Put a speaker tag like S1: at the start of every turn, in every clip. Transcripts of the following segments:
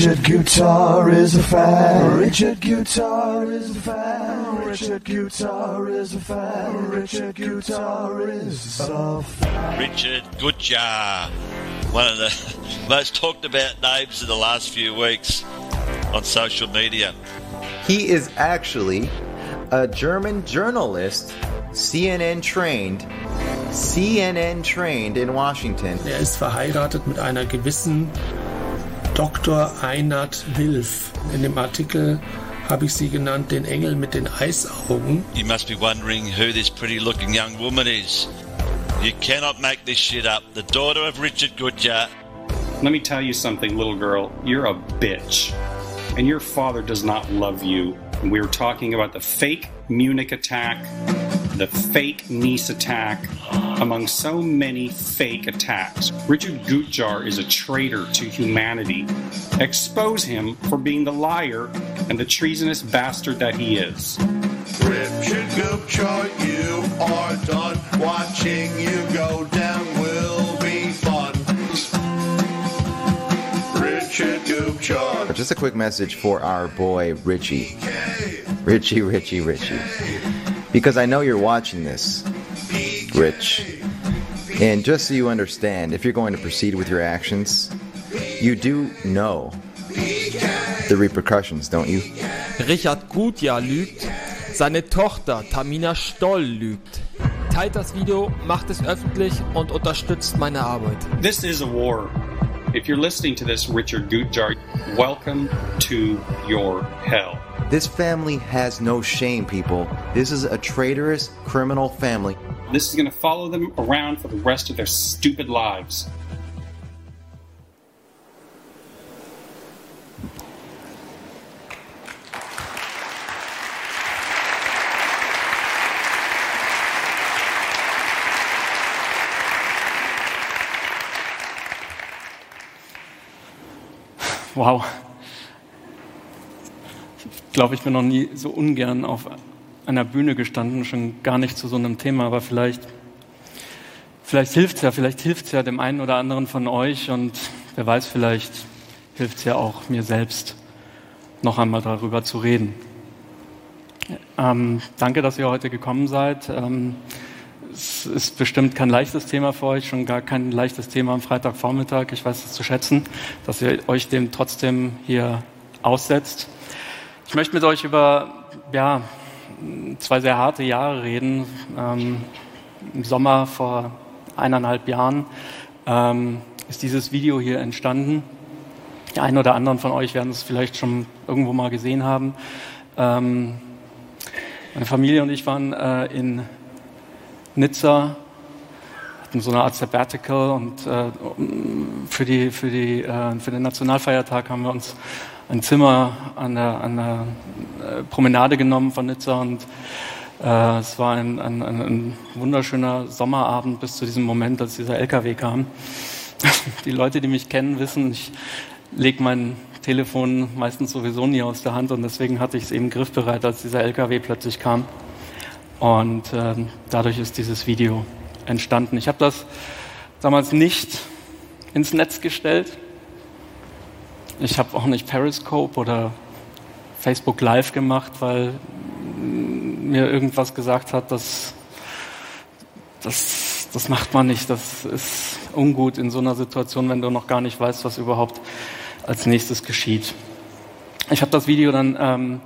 S1: Richard Guitar is a fan. Richard Guitar is a fan. Richard Guitar is a fan. Richard Guitar is a fan.
S2: Richard Goodjar, one of the most talked about names in the last few weeks on social media.
S3: He is actually a German journalist, CNN trained, CNN trained in Washington.
S4: Er ist verheiratet mit einer gewissen Dr. Einat Wilf. In dem Artikel habe ich sie genannt, den Engel mit den Eisaugen.
S2: You must be wondering who this pretty looking young woman is. You cannot make this shit up. The daughter of Richard Goodjar.
S5: Let me tell you something, little girl. You're a bitch. And your father does not love you. We were talking about the fake Munich attack, the fake Nice attack, among so many fake attacks. Richard Gutjar is a traitor to humanity. Expose him for being the liar and the treasonous bastard that he is.
S1: Richard Gupchar, you are done. Watching you go down
S3: Just a quick message for our boy Richie. Richie, Richie, Richie. Because I know you're watching this, Rich. And just so you understand, if you're going to proceed with your actions, you do know the repercussions, don't you?
S6: Richard Gutjahr lügt, seine Tochter Tamina Stoll lügt. Teilt das Video, macht es öffentlich und unterstützt meine Arbeit.
S5: This is a war. If you're listening to this, Richard Gutjar, welcome to your hell.
S3: This family has no shame, people. This is a traitorous criminal family.
S5: This is going to follow them around for the rest of their stupid lives.
S7: Wow. Ich glaube, ich bin noch nie so ungern auf einer Bühne gestanden, schon gar nicht zu so einem Thema, aber vielleicht, vielleicht hilft es ja, vielleicht hilft es ja dem einen oder anderen von euch und wer weiß, vielleicht hilft es ja auch mir selbst, noch einmal darüber zu reden. Ähm, danke, dass ihr heute gekommen seid. Ähm, es ist bestimmt kein leichtes Thema für euch, schon gar kein leichtes Thema am Freitagvormittag. Ich weiß es zu schätzen, dass ihr euch dem trotzdem hier aussetzt. Ich möchte mit euch über ja, zwei sehr harte Jahre reden. Ähm, Im Sommer vor eineinhalb Jahren ähm, ist dieses Video hier entstanden. Die einen oder anderen von euch werden es vielleicht schon irgendwo mal gesehen haben. Ähm, meine Familie und ich waren äh, in Nizza, hatten so eine Art Sabbatical und äh, für, die, für, die, äh, für den Nationalfeiertag haben wir uns ein Zimmer an der, an der äh, Promenade genommen von Nizza und äh, es war ein, ein, ein, wunderschöner Sommerabend bis zu diesem Moment, als dieser LKW kam. Die Leute, die mich kennen, wissen, ich lege mein Telefon meistens sowieso nie aus der Hand und deswegen hatte ich es eben griffbereit, als dieser LKW plötzlich kam. Und äh, dadurch ist dieses Video entstanden. Ich habe das damals nicht ins Netz gestellt. Ich habe auch nicht Periscope oder Facebook Live gemacht, weil mir irgendwas gesagt hat, dass das, das macht man nicht. Das ist ungut in so einer Situation, wenn du noch gar nicht weißt, was überhaupt als nächstes geschieht. Ich habe das Video dann ähm,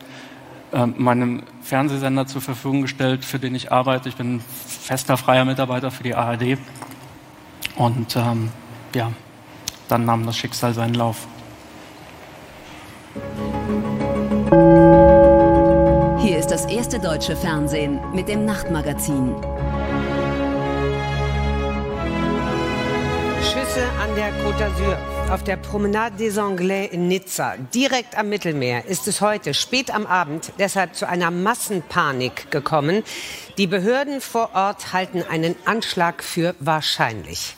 S7: äh, meinem Fernsehsender zur Verfügung gestellt, für den ich arbeite. Ich bin fester freier Mitarbeiter für die ARD. Und ähm, ja, dann nahm das Schicksal seinen Lauf.
S8: Hier ist das erste deutsche Fernsehen mit dem Nachtmagazin.
S9: Schüsse an der Côte d'Azur. Auf der Promenade des Anglais in Nizza, direkt am Mittelmeer, ist es heute spät am Abend deshalb zu einer Massenpanik gekommen. Die Behörden vor Ort halten einen Anschlag für wahrscheinlich.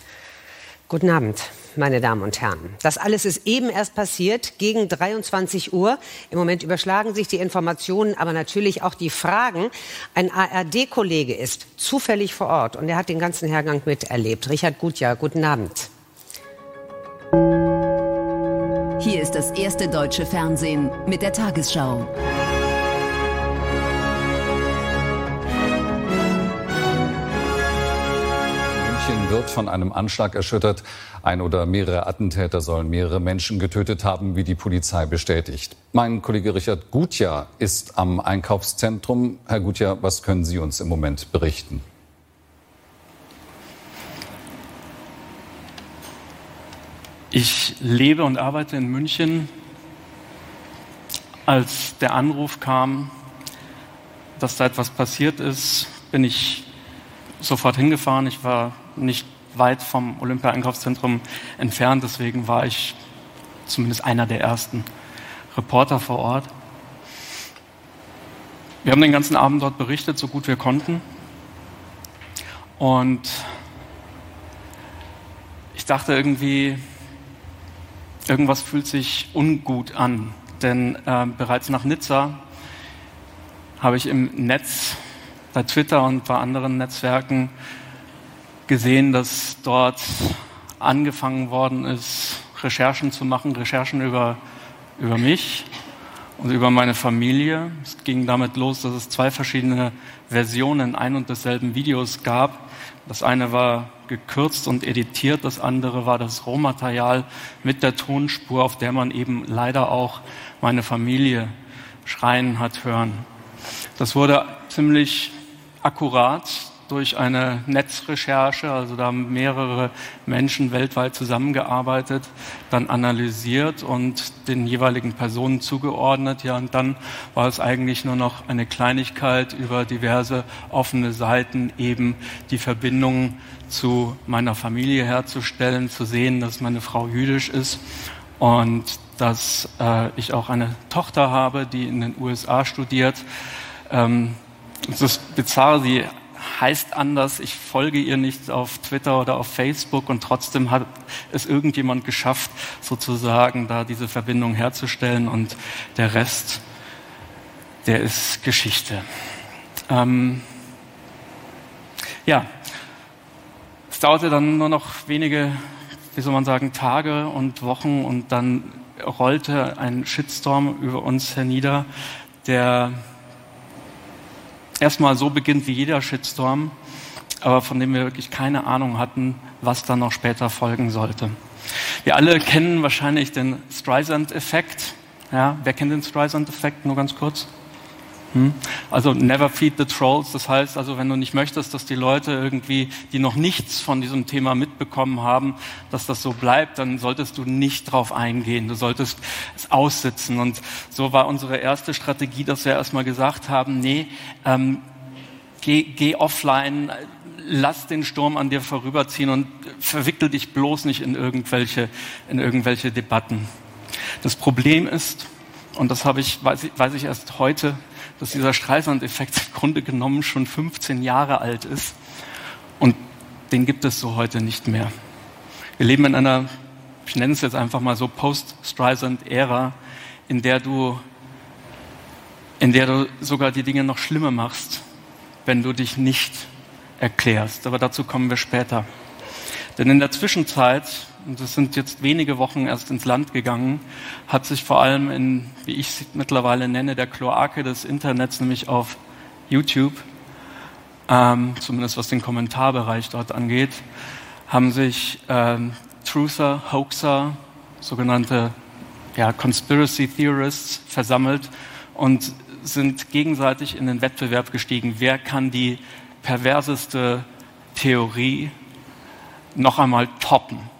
S9: Guten Abend, meine Damen und Herren. Das alles ist eben erst passiert, gegen 23 Uhr. Im Moment überschlagen sich die Informationen, aber natürlich auch die Fragen. Ein ARD-Kollege ist zufällig vor Ort und er hat den ganzen Hergang miterlebt. Richard Gutjahr, guten Abend.
S8: Hier ist das erste deutsche Fernsehen mit der Tagesschau.
S10: Wird von einem Anschlag erschüttert. Ein oder mehrere Attentäter sollen mehrere Menschen getötet haben, wie die Polizei bestätigt. Mein Kollege Richard Gutjahr ist am Einkaufszentrum. Herr Gutjahr, was können Sie uns im Moment berichten?
S7: Ich lebe und arbeite in München. Als der Anruf kam, dass da etwas passiert ist, bin ich sofort hingefahren. Ich war nicht weit vom Olympia-Einkaufszentrum entfernt, deswegen war ich zumindest einer der ersten Reporter vor Ort. Wir haben den ganzen Abend dort berichtet, so gut wir konnten. Und ich dachte irgendwie, irgendwas fühlt sich ungut an. Denn äh, bereits nach Nizza habe ich im Netz, bei Twitter und bei anderen Netzwerken gesehen, dass dort angefangen worden ist, Recherchen zu machen, Recherchen über, über mich und über meine Familie. Es ging damit los, dass es zwei verschiedene Versionen ein und desselben Videos gab. Das eine war gekürzt und editiert, das andere war das Rohmaterial mit der Tonspur, auf der man eben leider auch meine Familie schreien hat hören. Das wurde ziemlich akkurat durch eine Netzrecherche, also da haben mehrere Menschen weltweit zusammengearbeitet, dann analysiert und den jeweiligen Personen zugeordnet. Ja, und dann war es eigentlich nur noch eine Kleinigkeit über diverse offene Seiten eben die Verbindung zu meiner Familie herzustellen, zu sehen, dass meine Frau jüdisch ist und dass äh, ich auch eine Tochter habe, die in den USA studiert. Ähm, es ist bizarr, sie heißt anders, ich folge ihr nicht auf Twitter oder auf Facebook und trotzdem hat es irgendjemand geschafft, sozusagen da diese Verbindung herzustellen und der Rest, der ist Geschichte. Ähm, ja, es dauerte dann nur noch wenige, wie soll man sagen, Tage und Wochen und dann rollte ein Shitstorm über uns hernieder, der erstmal so beginnt wie jeder Shitstorm, aber von dem wir wirklich keine Ahnung hatten, was dann noch später folgen sollte. Wir alle kennen wahrscheinlich den Streisand-Effekt. Ja, wer kennt den Streisand-Effekt? Nur ganz kurz. Hm? Also never feed the trolls. Das heißt also, wenn du nicht möchtest, dass die Leute irgendwie, die noch nichts von diesem Thema mitbekommen haben, dass das so bleibt, dann solltest du nicht drauf eingehen. Du solltest es aussitzen. Und so war unsere erste Strategie, dass wir erstmal gesagt haben, nee, ähm, geh, geh offline, lass den Sturm an dir vorüberziehen und verwickel dich bloß nicht in irgendwelche, in irgendwelche Debatten. Das Problem ist, und das habe ich, weiß ich, weiß ich erst heute, dass dieser Streisand-Effekt im Grunde genommen schon 15 Jahre alt ist und den gibt es so heute nicht mehr. Wir leben in einer, ich nenne es jetzt einfach mal so, Post-Streisand-Ära, in der du, in der du sogar die Dinge noch schlimmer machst, wenn du dich nicht erklärst. Aber dazu kommen wir später. Denn in der Zwischenzeit und es sind jetzt wenige Wochen erst ins Land gegangen, hat sich vor allem in, wie ich es mittlerweile nenne, der Kloake des Internets, nämlich auf YouTube, ähm, zumindest was den Kommentarbereich dort angeht, haben sich ähm, Truther, Hoaxer, sogenannte ja, Conspiracy Theorists versammelt und sind gegenseitig in den Wettbewerb gestiegen. Wer kann die perverseste Theorie noch einmal toppen?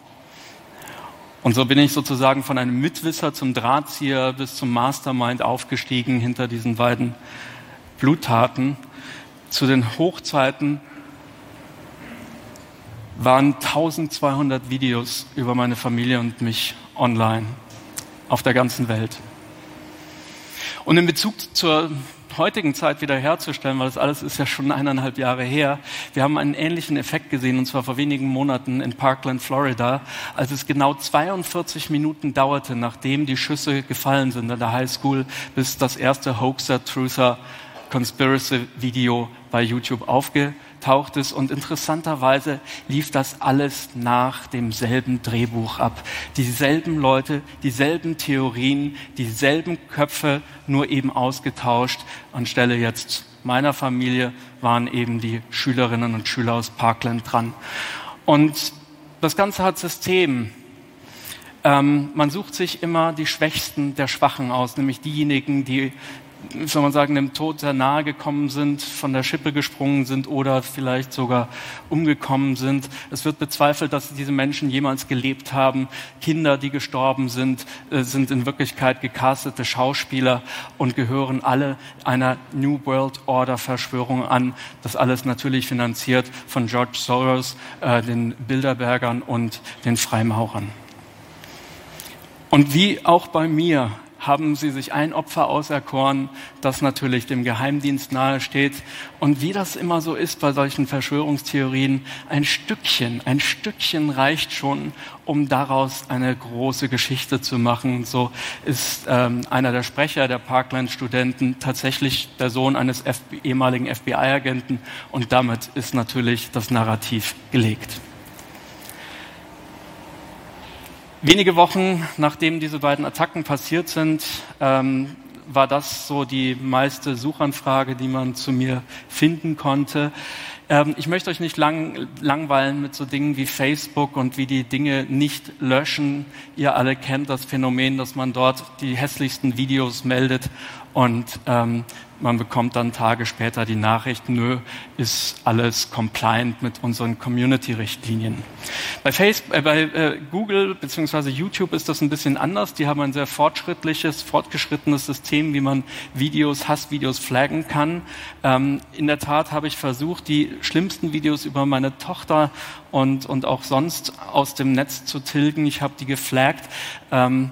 S7: Und so bin ich sozusagen von einem Mitwisser zum Drahtzieher bis zum Mastermind aufgestiegen hinter diesen beiden Bluttaten. Zu den Hochzeiten waren 1200 Videos über meine Familie und mich online auf der ganzen Welt. Und in Bezug zur heutigen Zeit wiederherzustellen, weil das alles ist ja schon eineinhalb Jahre her. Wir haben einen ähnlichen Effekt gesehen, und zwar vor wenigen Monaten in Parkland, Florida, als es genau 42 Minuten dauerte, nachdem die Schüsse gefallen sind an der High School, bis das erste Hoaxer, Truther, Conspiracy Video bei YouTube aufgetaucht taucht es und interessanterweise lief das alles nach demselben Drehbuch ab. Dieselben Leute, dieselben Theorien, dieselben Köpfe, nur eben ausgetauscht. Anstelle jetzt meiner Familie waren eben die Schülerinnen und Schüler aus Parkland dran. Und das Ganze hat System. Ähm, man sucht sich immer die Schwächsten der Schwachen aus, nämlich diejenigen, die soll man sagen, dem Tod sehr nahe gekommen sind, von der Schippe gesprungen sind oder vielleicht sogar umgekommen sind. Es wird bezweifelt, dass diese Menschen jemals gelebt haben. Kinder, die gestorben sind, äh, sind in Wirklichkeit gecastete Schauspieler und gehören alle einer New World Order Verschwörung an. Das alles natürlich finanziert von George Soros, äh, den Bilderbergern und den Freimaurern. Und wie auch bei mir haben sie sich ein Opfer auserkoren, das natürlich dem Geheimdienst nahesteht. Und wie das immer so ist bei solchen Verschwörungstheorien, ein Stückchen, ein Stückchen reicht schon, um daraus eine große Geschichte zu machen. So ist ähm, einer der Sprecher der Parkland-Studenten tatsächlich der Sohn eines ehemaligen FBI-Agenten und damit ist natürlich das Narrativ gelegt. Wenige Wochen nachdem diese beiden Attacken passiert sind, ähm, war das so die meiste Suchanfrage, die man zu mir finden konnte. Ähm, ich möchte euch nicht lang, langweilen mit so Dingen wie Facebook und wie die Dinge nicht löschen. Ihr alle kennt das Phänomen, dass man dort die hässlichsten Videos meldet und ähm, man bekommt dann Tage später die Nachricht, nö, ist alles compliant mit unseren Community-Richtlinien. Bei, Facebook, äh, bei äh, Google bzw. YouTube ist das ein bisschen anders. Die haben ein sehr fortschrittliches, fortgeschrittenes System, wie man Videos, Hassvideos flaggen kann. Ähm, in der Tat habe ich versucht, die schlimmsten Videos über meine Tochter und, und auch sonst aus dem Netz zu tilgen. Ich habe die geflaggt. Ähm,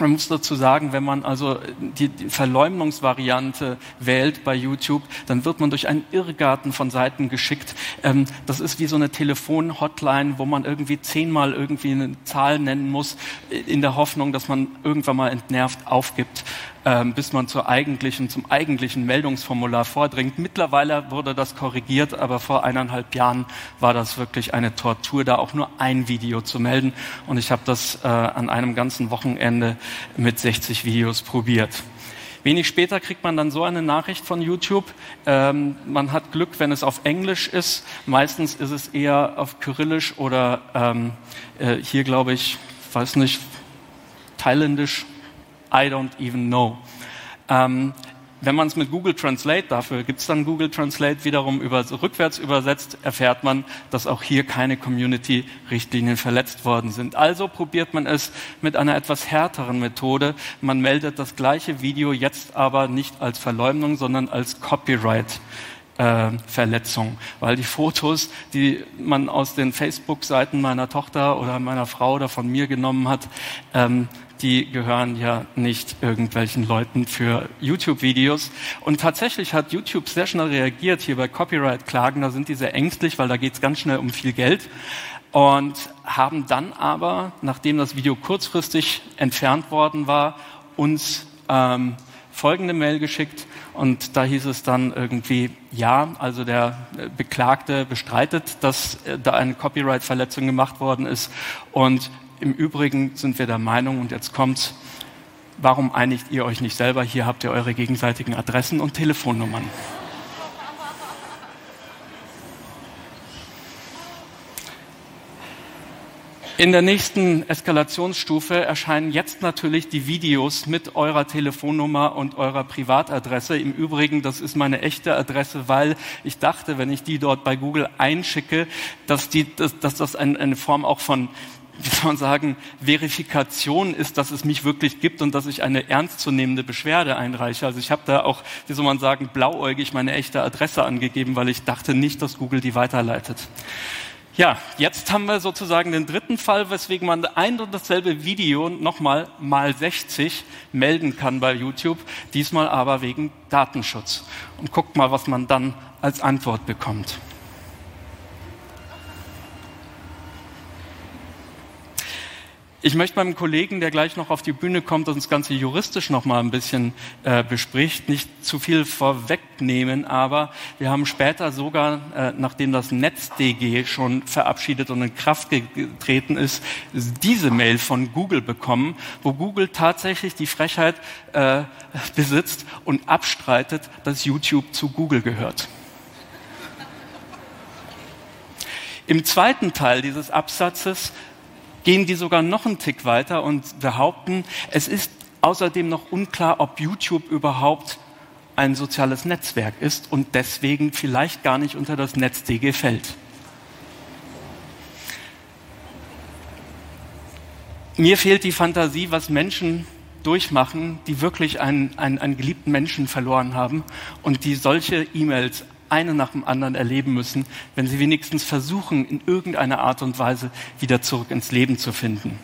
S7: man muss dazu sagen, wenn man also die, Verleumdungsvariante wählt bei YouTube, dann wird man durch einen Irrgarten von Seiten geschickt. Ähm, das ist wie so eine Telefon-Hotline, wo man irgendwie zehnmal irgendwie eine Zahl nennen muss, in der Hoffnung, dass man irgendwann mal entnervt aufgibt ähm, bis man zur eigentlichen, zum eigentlichen Meldungsformular vordringt. Mittlerweile wurde das korrigiert, aber vor eineinhalb Jahren war das wirklich eine Tortur, da auch nur ein Video zu melden. Und ich habe das äh, an einem ganzen Wochenende mit 60 Videos probiert. Wenig später kriegt man dann so eine Nachricht von YouTube. Ähm, man hat Glück, wenn es auf Englisch ist. Meistens ist es eher auf Kyrillisch oder ähm, äh, hier glaube ich, weiß nicht, Thailändisch I don't even know. Ähm, wenn man es mit Google Translate, dafür gibt es dann Google Translate wiederum über, rückwärts übersetzt, erfährt man, dass auch hier keine Community-Richtlinien verletzt worden sind. Also probiert man es mit einer etwas härteren Methode. Man meldet das gleiche Video jetzt aber nicht als Verleumdung, sondern als Copyright. Verletzung, weil die Fotos, die man aus den Facebook-Seiten meiner Tochter oder meiner Frau oder von mir genommen hat, ähm, die gehören ja nicht irgendwelchen Leuten für YouTube-Videos. Und tatsächlich hat YouTube sehr schnell reagiert hier bei Copyright-Klagen. Da sind die sehr ängstlich, weil da geht es ganz schnell um viel Geld. Und haben dann aber, nachdem das Video kurzfristig entfernt worden war, uns ähm, folgende Mail geschickt. Und da hieß es dann irgendwie, ja, also der Beklagte bestreitet, dass äh, da eine Copyright-Verletzung gemacht worden ist. Und im Übrigen sind wir der Meinung, und jetzt kommt's, warum einigt ihr euch nicht selber? Hier habt ihr eure gegenseitigen Adressen und Telefonnummern. In der nächsten Eskalationsstufe erscheinen jetzt natürlich die Videos mit eurer Telefonnummer und eurer Privatadresse. Im Übrigen, das ist meine echte Adresse, weil ich dachte, wenn ich die dort bei Google einschicke, dass, die, dass, dass das eine Form auch von wie soll man sagen, Verifikation ist, dass es mich wirklich gibt und dass ich eine ernstzunehmende Beschwerde einreiche. Also ich habe da auch, wie soll man sagen, blauäugig meine echte Adresse angegeben, weil ich dachte nicht, dass Google die weiterleitet. Ja, jetzt haben wir sozusagen den dritten Fall, weswegen man ein und dasselbe Video nochmal mal 60 melden kann bei YouTube, diesmal aber wegen Datenschutz. Und guckt mal, was man dann als Antwort bekommt. Ich möchte meinem Kollegen, der gleich noch auf die Bühne kommt und das Ganze juristisch noch mal ein bisschen äh, bespricht, nicht zu viel vorwegnehmen, aber wir haben später sogar, äh, nachdem das NetzDG schon verabschiedet und in Kraft getreten ist, diese Mail von Google bekommen, wo Google tatsächlich die Frechheit äh, besitzt und abstreitet, dass YouTube zu Google gehört. Im zweiten Teil dieses Absatzes gehen die sogar noch einen Tick weiter und behaupten, es ist außerdem noch unklar, ob YouTube überhaupt ein soziales Netzwerk ist und deswegen vielleicht gar nicht unter das NetzDG fällt. Mir fehlt die Fantasie, was Menschen durchmachen, die wirklich einen, einen, einen geliebten Menschen verloren haben und die solche E-Mails eine nach dem anderen erleben müssen, wenn sie wenigstens versuchen, in irgendeiner Art und Weise wieder zurück ins Leben zu finden.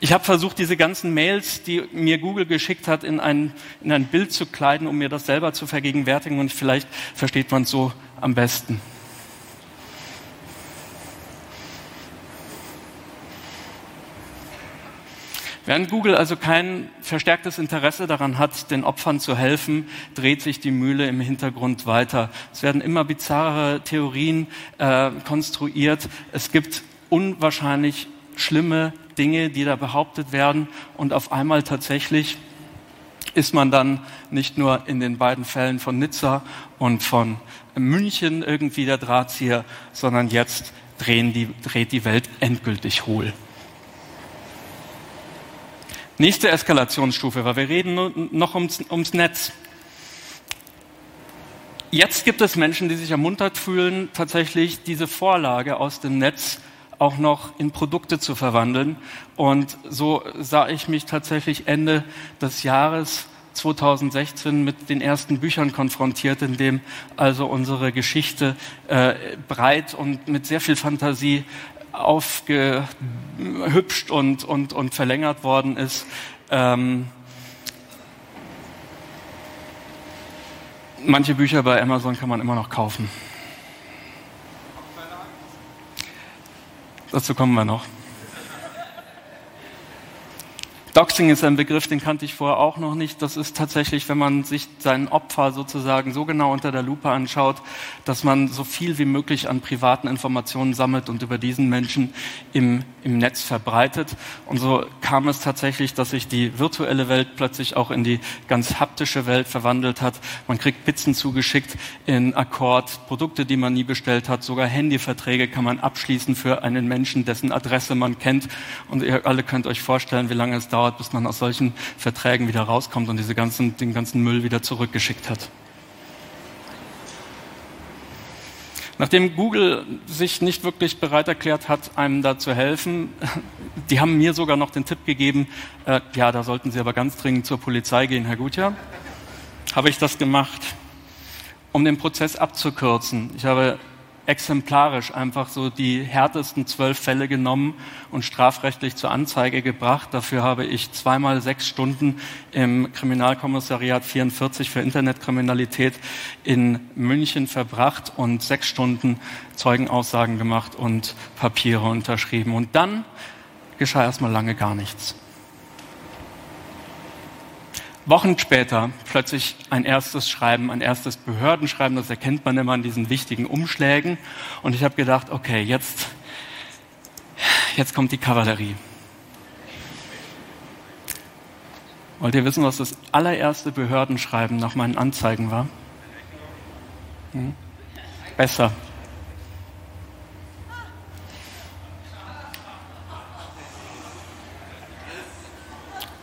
S7: Ich habe versucht, diese ganzen Mails, die mir Google geschickt hat, in ein, in ein Bild zu kleiden, um mir das selber zu vergegenwärtigen und vielleicht versteht man es so am besten. Während Google also kein verstärktes Interesse daran hat, den Opfern zu helfen, dreht sich die Mühle im Hintergrund weiter. Es werden immer bizarre Theorien äh, konstruiert. Es gibt unwahrscheinlich schlimme Dinge, die da behauptet werden und auf einmal tatsächlich ist man dann nicht nur in den beiden Fällen von Nizza und von München irgendwie der Drahtzieher, sondern jetzt drehen die, dreht die Welt endgültig hohl. Nächste Eskalationsstufe, weil wir reden noch ums, ums Netz. Jetzt gibt es Menschen, die sich ermuntert fühlen, tatsächlich diese Vorlage aus dem Netz auch noch in Produkte zu verwandeln. Und so sah ich mich tatsächlich Ende des Jahres 2016 mit den ersten Büchern konfrontiert, in dem also unsere Geschichte äh, breit und mit sehr viel Fantasie aufgehübscht und, und, und verlängert worden ist. Ähm, manche Bücher bei Amazon kann man immer noch kaufen. Dazu kommen wir noch. Doxing ist ein Begriff, den kannte ich vorher auch noch nicht. Das ist tatsächlich, wenn man sich sein Opfer sozusagen so genau unter der Lupe anschaut, dass man so viel wie möglich an privaten Informationen sammelt und über diesen Menschen im, im Netz verbreitet. Und so kam es tatsächlich, dass sich die virtuelle Welt plötzlich auch in die ganz haptische Welt verwandelt hat. Man kriegt Pizzen zugeschickt in Akkord, Produkte, die man nie bestellt hat, sogar Handyverträge kann man abschließen für einen Menschen, dessen Adresse man kennt. Und ihr alle könnt euch vorstellen, wie lange es dauert, dauert, bis man aus solchen Verträgen wieder rauskommt und diese ganzen, den ganzen Müll wieder zurückgeschickt hat. Nachdem Google sich nicht wirklich bereit erklärt hat, einem da zu helfen, die haben mir sogar noch den Tipp gegeben, äh, ja, da sollten Sie aber ganz dringend zur Polizei gehen, Herr Gutjahr. Habe ich das gemacht, um den Prozess abzukürzen. Ich habe exemplarisch einfach so die härtesten zwölf Fälle genommen und strafrechtlich zur Anzeige gebracht. Dafür habe ich zweimal sechs Stunden im Kriminalkommissariat 44 für Internetkriminalität in München verbracht und sechs Stunden Zeugenaussagen gemacht und Papiere unterschrieben. Und dann geschah erstmal lange gar nichts. Wochen später plötzlich ein erstes Schreiben, ein erstes Behördenschreiben, das erkennt man immer an diesen wichtigen Umschlägen. Und ich habe gedacht, okay, jetzt, jetzt kommt die Kavallerie. Wollt ihr wissen, was das allererste Behördenschreiben nach meinen Anzeigen war? Hm? Besser.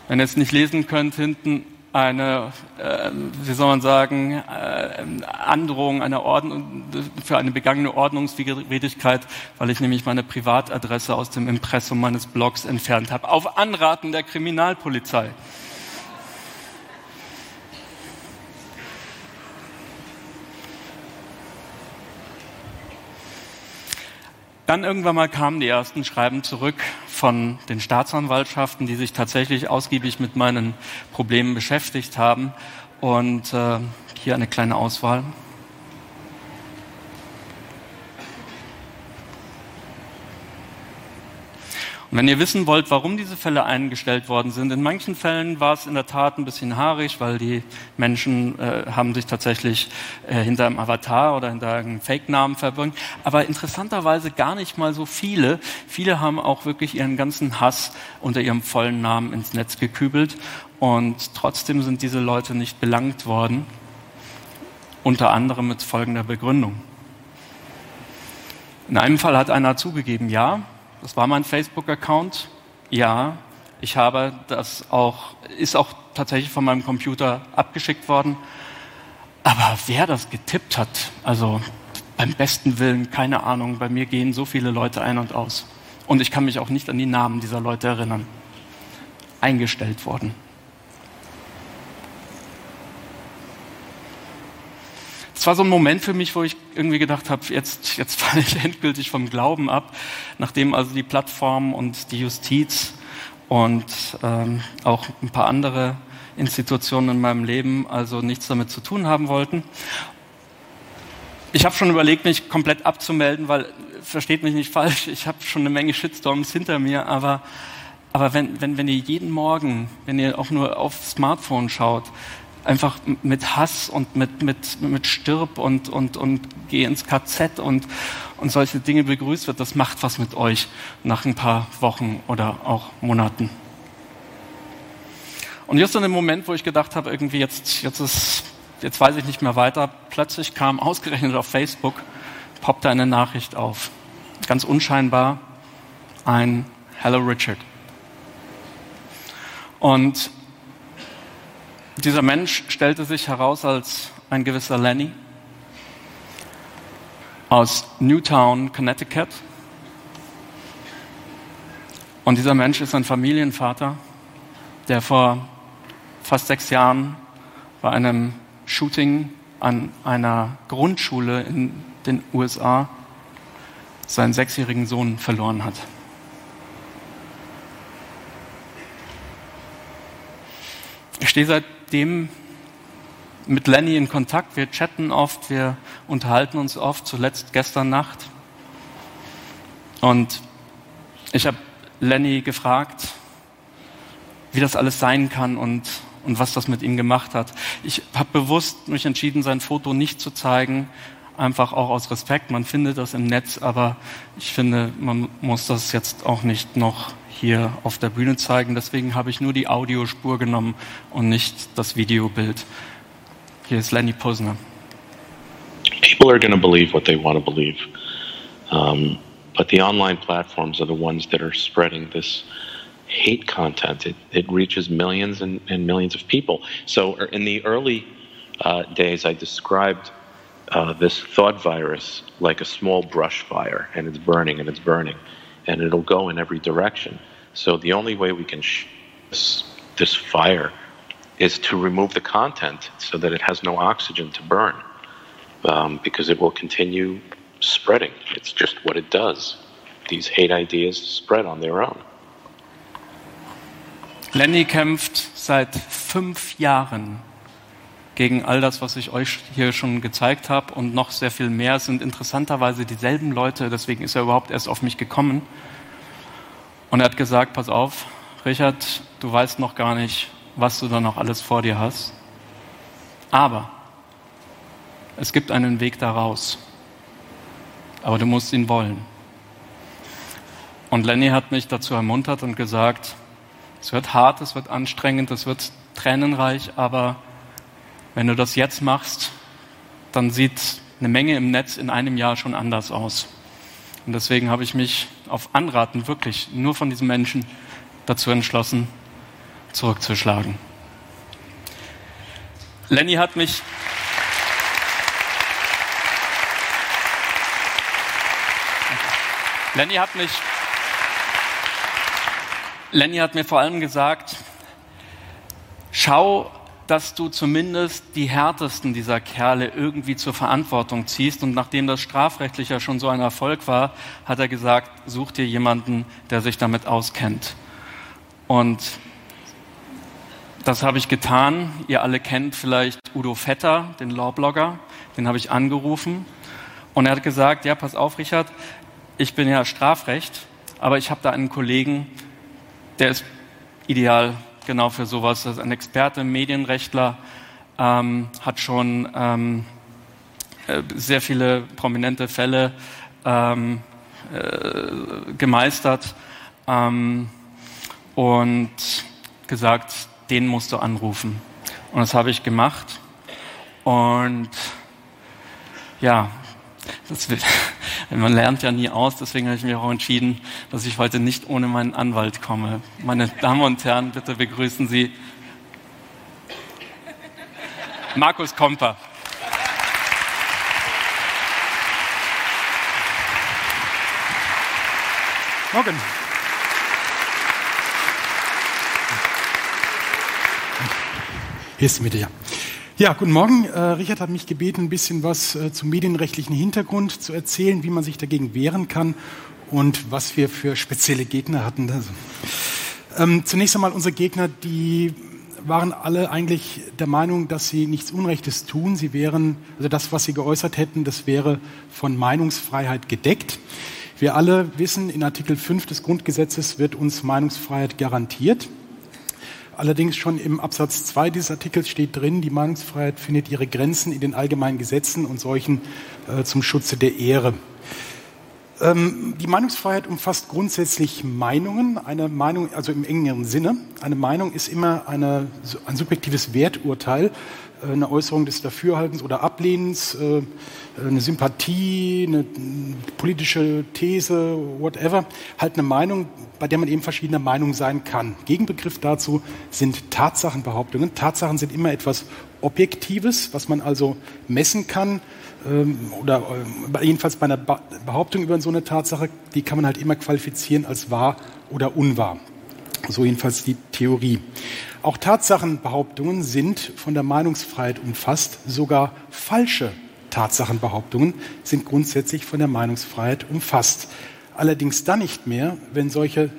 S7: Wenn ihr es nicht lesen könnt, hinten eine, äh, wie soll man sagen, äh, Androhung einer Ordnung, für eine begangene Ordnungswidrigkeit, weil ich nämlich meine Privatadresse aus dem Impressum meines Blogs entfernt habe, auf Anraten der Kriminalpolizei. Dann irgendwann mal kamen die ersten Schreiben zurück von den Staatsanwaltschaften, die sich tatsächlich ausgiebig mit meinen Problemen beschäftigt haben. Und äh, hier eine kleine Auswahl. Und wenn ihr wissen wollt, warum diese Fälle eingestellt worden sind, in manchen Fällen war es in der Tat ein bisschen haarig, weil die Menschen äh, haben sich tatsächlich äh, hinter einem Avatar oder hinter einem Fake-Namen verbirgt. Aber interessanterweise gar nicht mal so viele. Viele haben auch wirklich ihren ganzen Hass unter ihrem vollen Namen ins Netz gekübelt. Und trotzdem sind diese Leute nicht belangt worden. Unter anderem mit folgender Begründung. In einem Fall hat einer zugegeben, ja, das war mein Facebook-Account. Ja, ich habe das auch, ist auch tatsächlich von meinem Computer abgeschickt worden. Aber wer das getippt hat, also beim besten Willen, keine Ahnung, bei mir gehen so viele Leute ein und aus. Und ich kann mich auch nicht an die Namen dieser Leute erinnern. Eingestellt worden. Es war so ein Moment für mich, wo ich irgendwie gedacht habe, jetzt, jetzt falle ich endgültig vom Glauben ab, nachdem also die Plattform und die Justiz und ähm, auch ein paar andere Institutionen in meinem Leben also nichts damit zu tun haben wollten. Ich habe schon überlegt, mich komplett abzumelden, weil, versteht mich nicht falsch, ich habe schon eine Menge Shitstorms hinter mir, aber, aber wenn, wenn, wenn ihr jeden Morgen, wenn ihr auch nur aufs Smartphone schaut, einfach mit Hass und mit, mit, mit Stirb und, und, und geh ins KZ und, und solche Dinge begrüßt wird, das macht was mit euch nach ein paar Wochen oder auch Monaten. Und just in dem Moment, wo ich gedacht habe, irgendwie jetzt, jetzt ist, jetzt weiß ich nicht mehr weiter, plötzlich kam ausgerechnet auf Facebook, poppte eine Nachricht auf. Ganz unscheinbar ein Hello Richard. Und dieser Mensch stellte sich heraus als ein gewisser Lenny aus Newtown, Connecticut. Und dieser Mensch ist ein Familienvater, der vor fast sechs Jahren bei einem Shooting an einer Grundschule in den USA seinen sechsjährigen Sohn verloren hat. Ich stehe seit seitdem mit Lenny in Kontakt. Wir chatten oft, wir unterhalten uns oft, zuletzt gestern Nacht. Und ich habe Lenny gefragt, wie das alles sein kann und, und was das mit ihm gemacht hat. Ich habe bewusst mich entschieden, sein Foto nicht zu zeigen, einfach auch aus Respekt. Man findet das im Netz, aber ich finde, man muss das jetzt auch nicht noch hier auf der Bühne zeigen. Deswegen habe ich nur die Audiospur genommen und nicht das Videobild. Hier ist Lenny Posner.
S11: People are going to believe what they want to believe. Um, but the online platforms are the ones that are spreading this hate content. It, it reaches millions and, and, millions of people. So er, in the early uh, days, I described uh, this thought virus like a small brush fire, and it's burning and it's burning and it'll go in every direction. So the only way we can sh- this, this fire is to remove the content so that it has no oxygen to burn, um, because it will continue spreading. It's just what it does. These hate ideas spread on their own.
S7: Lenny kämpft seit fünf Jahren gegen all das, was ich euch hier schon gezeigt habe und noch sehr viel mehr. Sind interessanterweise dieselben Leute, deswegen ist er überhaupt erst auf mich gekommen. Und er hat gesagt, pass auf, Richard, du weißt noch gar nicht, was du da noch alles vor dir hast. Aber es gibt einen Weg daraus. Aber du musst ihn wollen. Und Lenny hat mich dazu ermuntert und gesagt, es wird hart, es wird anstrengend, es wird tränenreich, aber wenn du das jetzt machst, dann sieht eine Menge im Netz in einem Jahr schon anders aus. Und deswegen habe ich mich auf Anraten wirklich nur von diesen Menschen dazu entschlossen, zurückzuschlagen. Lenny hat mich Lenny hat mich Lenny hat mir vor allem gesagt, schau dass du zumindest die härtesten dieser Kerle irgendwie zur Verantwortung ziehst. Und nachdem das strafrechtlich ja schon so ein Erfolg war, hat er gesagt, such dir jemanden, der sich damit auskennt. Und das habe ich getan. Ihr alle kennt vielleicht Udo Vetter, den Lawblogger. Den habe ich angerufen. Und er hat gesagt, ja, pass auf, Richard, ich bin ja Strafrecht Aber ich habe da einen Kollegen, der ist ideal genau für sowas. Ist ein Experte, Medienrechtler, ähm, hat schon ähm, äh, sehr viele prominente Fälle ähm, äh, gemeistert ähm, und gesagt, den musst du anrufen. Und das habe ich gemacht. Und ja, das will, man lernt ja nie aus, deswegen habe ich mich auch entschieden, dass ich heute nicht ohne meinen Anwalt komme. Meine Damen und Herren, bitte begrüßen Sie Markus Komper.
S12: Morgen. Hier ist die Mitte, ja. Guten Morgen. Äh, Richard hat mich gebeten, ein bisschen was äh, zum medienrechtlichen Hintergrund zu erzählen, wie man sich dagegen wehren kann und was wir für spezielle Gegner hatten. Also, ähm, zunächst einmal unsere Gegner, die waren alle eigentlich der Meinung, dass sie nichts Unrechtes tun. Sie wären, also das, was sie geäußert hätten, das wäre von Meinungsfreiheit gedeckt. Wir alle wissen, in Artikel 5 des Grundgesetzes wird uns Meinungsfreiheit garantiert. Allerdings schon im Absatz 2 dieses Artikels steht drin, die Meinungsfreiheit findet ihre Grenzen in den allgemeinen Gesetzen und solchen äh, zum Schutze der Ehre. Ähm, die Meinungsfreiheit umfasst grundsätzlich Meinungen. Eine Meinung, also im engeren Sinne, eine Meinung ist immer eine, ein subjektives Werturteil, eine Äußerung des Dafürhaltens oder Ablehnens, äh, eine Sympathie, eine politische These, whatever, halt eine Meinung, bei der man eben verschiedener Meinung sein kann. Gegenbegriff dazu sind Tatsachenbehauptungen. Tatsachen sind immer etwas Objektives, was man also messen kann ähm, oder äh, jedenfalls bei einer Behauptung über so eine Tatsache, die kann man halt immer qualifizieren als wahr oder unwahr. So jedenfalls die Theorie. Auch Tatsachenbehauptungen sind von der Meinungsfreiheit umfasst, sogar falsche Tatsachenbehauptungen sind grundsätzlich von der Meinungsfreiheit umfasst. Allerdings dann nicht mehr, wenn solche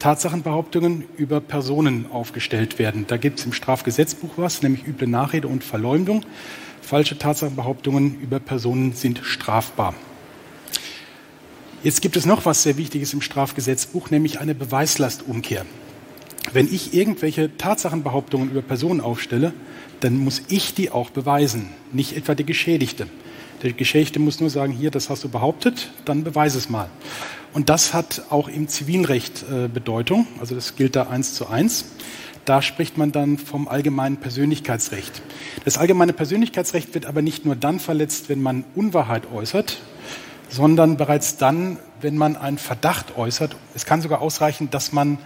S12: Tatsachenbehauptungen über Personen aufgestellt werden. Da gibt es im Strafgesetzbuch was, nämlich üble Nachrede und Verleumdung. Falsche Tatsachenbehauptungen über Personen sind strafbar. Jetzt gibt es noch was sehr Wichtiges im Strafgesetzbuch, nämlich eine Beweislastumkehr. Wenn ich irgendwelche Tatsachenbehauptungen über Personen aufstelle, dann muss ich die auch beweisen, nicht etwa der Geschädigte. Der Geschädigte muss nur sagen, hier, das hast du behauptet, dann beweise es mal. Und das hat auch im Zivilrecht äh, Bedeutung, also das gilt da eins zu eins. Da spricht man dann vom allgemeinen Persönlichkeitsrecht. Das allgemeine Persönlichkeitsrecht wird aber nicht nur dann verletzt, wenn man Unwahrheit äußert, sondern bereits dann, wenn man einen Verdacht äußert. Es kann sogar ausreichen, dass man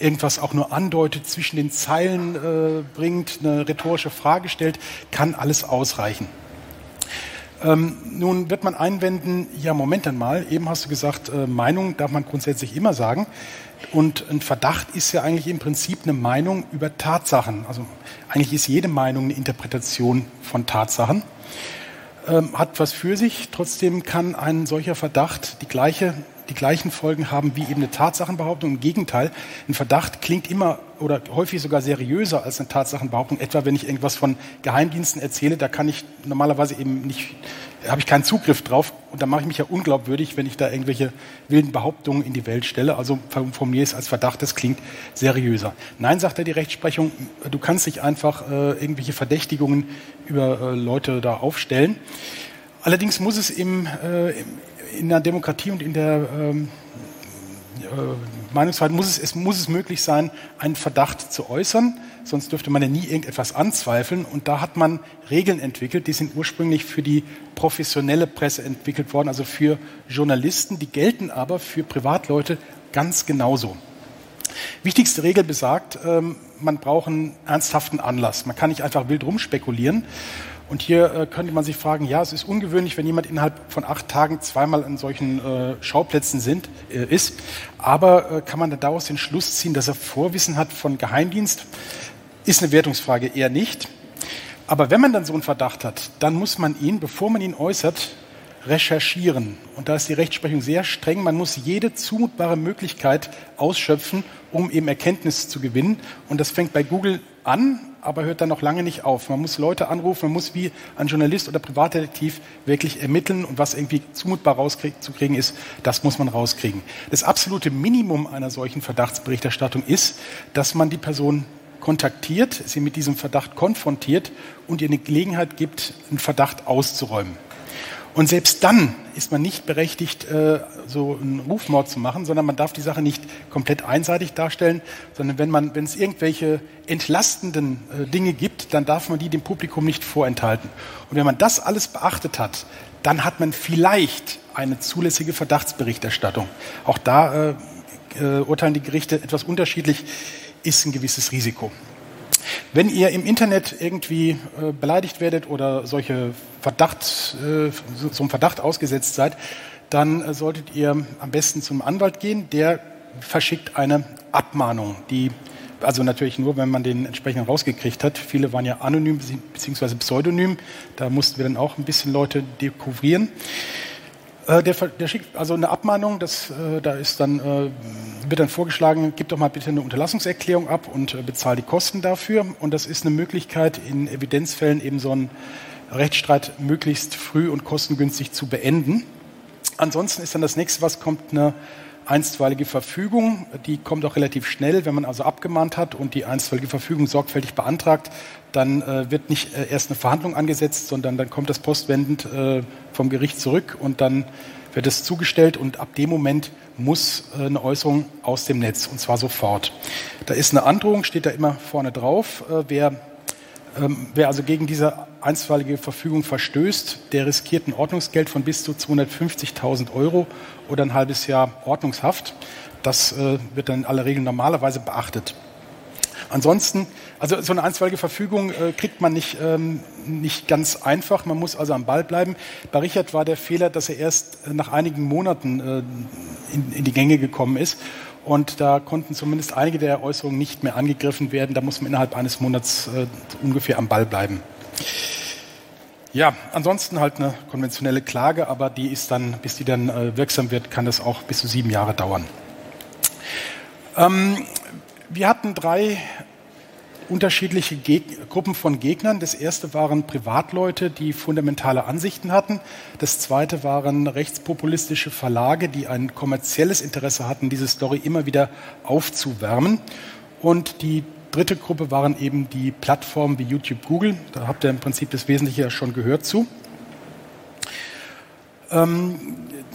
S12: irgendwas auch nur andeutet, zwischen den Zeilen äh, bringt, eine rhetorische Frage stellt, kann alles ausreichen. Ähm, nun wird man einwenden, ja, Moment einmal, eben hast du gesagt, äh, Meinung darf man grundsätzlich immer sagen. Und ein Verdacht ist ja eigentlich im Prinzip eine Meinung über Tatsachen. Also eigentlich ist jede Meinung eine Interpretation von Tatsachen. Ähm, hat was für sich. Trotzdem kann ein solcher Verdacht die gleiche die gleichen Folgen haben wie eben eine Tatsachenbehauptung. Im Gegenteil, ein Verdacht klingt immer oder häufig sogar seriöser als eine Tatsachenbehauptung. Etwa wenn ich irgendwas von Geheimdiensten erzähle, da kann ich normalerweise eben nicht, habe ich keinen Zugriff drauf und da mache ich mich ja unglaubwürdig, wenn ich da irgendwelche wilden Behauptungen in die Welt stelle. Also formuliere es als Verdacht, das klingt seriöser. Nein, sagt er die Rechtsprechung, du kannst nicht einfach äh, irgendwelche Verdächtigungen über äh, Leute da aufstellen. Allerdings muss es im, äh, in der Demokratie und in der ähm, äh, Meinungsfreiheit muss es, es, muss es möglich sein, einen Verdacht zu äußern, sonst dürfte man ja nie irgendetwas anzweifeln. Und da hat man Regeln entwickelt, die sind ursprünglich für die professionelle Presse entwickelt worden, also für Journalisten, die gelten aber für Privatleute ganz genauso. Wichtigste Regel besagt, ähm, man braucht einen ernsthaften Anlass. Man kann nicht einfach wild rumspekulieren. Und hier äh, könnte man sich fragen, ja, es ist ungewöhnlich, wenn jemand innerhalb von acht Tagen zweimal an solchen äh, Schauplätzen sind, äh, ist. Aber äh, kann man da daraus den Schluss ziehen, dass er Vorwissen hat von Geheimdienst? Ist eine Wertungsfrage eher nicht. Aber wenn man dann so einen Verdacht hat, dann muss man ihn, bevor man ihn äußert, recherchieren. Und da ist die Rechtsprechung sehr streng. Man muss jede zumutbare Möglichkeit ausschöpfen, um eben Erkenntnis zu gewinnen. Und das fängt bei Google an, aber hört dann noch lange nicht auf. Man muss Leute anrufen, man muss wie ein Journalist oder Privatdetektiv wirklich ermitteln und was irgendwie zumutbar rauszukriegen ist, das muss man rauskriegen. Das absolute Minimum einer solchen Verdachtsberichterstattung ist, dass man die Person kontaktiert, sie mit diesem Verdacht konfrontiert und ihr eine Gelegenheit gibt, einen Verdacht auszuräumen. Und selbst dann ist man nicht berechtigt, äh, so einen Rufmord zu machen, sondern man darf die Sache nicht komplett einseitig darstellen, sondern wenn man, wenn es irgendwelche entlastenden äh, Dinge gibt, dann darf man die dem Publikum nicht vorenthalten. Und wenn man das alles beachtet hat, dann hat man vielleicht eine zulässige Verdachtsberichterstattung. Auch da äh, äh, urteilen die Gerichte etwas unterschiedlich, ist ein gewisses Risiko. Wenn ihr im Internet irgendwie äh, beleidigt werdet oder solche Verdacht, äh, so, so Verdacht ausgesetzt seid, dann äh, solltet ihr am besten zum Anwalt gehen. Der verschickt eine Abmahnung, die also natürlich nur, wenn man den entsprechend rausgekriegt hat. Viele waren ja anonym bzw. pseudonym. Da mussten wir dann auch ein bisschen Leute dekouvrieren. Äh, der, der, schickt also eine Abmahnung, das, äh, da ist dann, äh, wird dann vorgeschlagen, gib doch mal bitte eine Unterlassungserklärung ab und äh, bezahl die Kosten dafür. Und das ist eine Möglichkeit, in Evidenzfällen eben so einen Rechtsstreit möglichst früh und kostengünstig zu beenden. Ansonsten ist dann das nächste, was kommt, eine einstweilige Verfügung. Die kommt auch relativ schnell, wenn man also abgemahnt hat und die einstweilige Verfügung sorgfältig beantragt, dann äh, wird nicht äh, erst eine Verhandlung angesetzt, sondern dann kommt das postwendend äh, vom Gericht zurück und dann wird es zugestellt und ab dem Moment muss äh, eine Äußerung aus dem Netz und zwar sofort. Da ist eine Androhung, steht da immer vorne drauf. Äh, wer, ähm, wer also gegen diese einstweilige Verfügung verstößt, der riskiert ein Ordnungsgeld von bis zu 250.000 Euro oder ein halbes Jahr Ordnungshaft. Das äh, wird dann in aller Regel normalerweise beachtet. Ansonsten, also so eine einstweilige Verfügung äh, kriegt man nicht, ähm, nicht ganz einfach. Man muss also am Ball bleiben. Bei Richard war der Fehler, dass er erst äh, nach einigen Monaten äh, in, in die Gänge gekommen ist. Und da konnten zumindest einige der Äußerungen nicht mehr angegriffen werden. Da muss man innerhalb eines Monats äh, ungefähr am Ball bleiben. Ja, ansonsten halt eine konventionelle Klage, aber die ist dann, bis die dann äh, wirksam wird, kann das auch bis zu sieben Jahre dauern. Ähm, wir hatten drei unterschiedliche Geg Gruppen von Gegnern. Das erste waren Privatleute, die fundamentale Ansichten hatten. Das zweite waren rechtspopulistische Verlage, die ein kommerzielles Interesse hatten, diese Story immer wieder aufzuwärmen. Und die dritte Gruppe waren eben die Plattformen wie YouTube, Google. Da habt ihr im Prinzip das Wesentliche ja schon gehört zu. Ähm,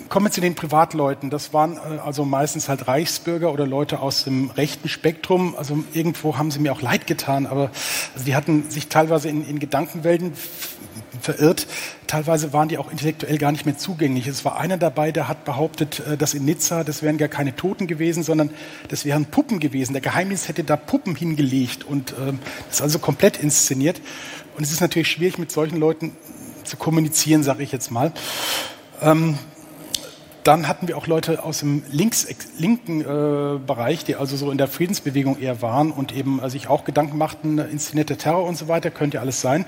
S12: kommen wir zu den Privatleuten. Das waren äh, also meistens halt Reichsbürger oder Leute aus dem rechten Spektrum. Also irgendwo haben sie mir auch leid getan, aber also die hatten sich teilweise in, in Gedankenwelten verirrt. Teilweise waren die auch intellektuell gar nicht mehr zugänglich. Es war einer dabei, der hat behauptet, äh, dass in Nizza, das wären gar keine Toten gewesen, sondern das wären Puppen gewesen. Der Geheimdienst hätte da Puppen hingelegt und äh, das ist also komplett inszeniert. Und es ist natürlich schwierig, mit solchen Leuten zu kommunizieren, sage ich jetzt mal. Ähm, dann hatten wir auch Leute aus dem links, linken äh, Bereich, die also so in der Friedensbewegung eher waren und eben äh, sich auch Gedanken machten, inszenierte Terror und so weiter, könnte ja alles sein.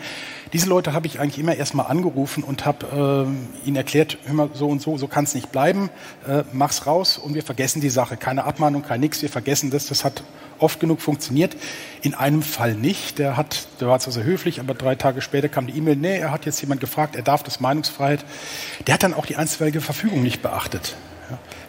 S12: Diese Leute habe ich eigentlich immer erstmal angerufen und habe äh, ihnen erklärt, hör mal, so und so, so kann es nicht bleiben, äh, mach's raus und wir vergessen die Sache. Keine Abmahnung, kein nix, wir vergessen das, das hat oft genug funktioniert. In einem Fall nicht. Der hat, der war zwar sehr höflich, aber drei Tage später kam die E-Mail, nee, er hat jetzt jemand gefragt, er darf das Meinungsfreiheit. Der hat dann auch die einstweilige Verfügung nicht beachtet.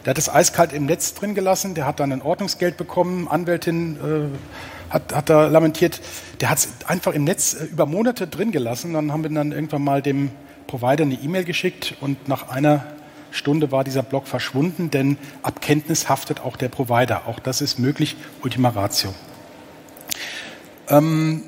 S12: Der hat das eiskalt im Netz drin gelassen, der hat dann ein Ordnungsgeld bekommen, Anwältin äh, hat, hat da lamentiert, der hat es einfach im Netz äh, über Monate drin gelassen. Dann haben wir dann irgendwann mal dem Provider eine E-Mail geschickt und nach einer Stunde war dieser Block verschwunden, denn ab Kenntnis haftet auch der Provider. Auch das ist möglich, Ultima Ratio. Ähm,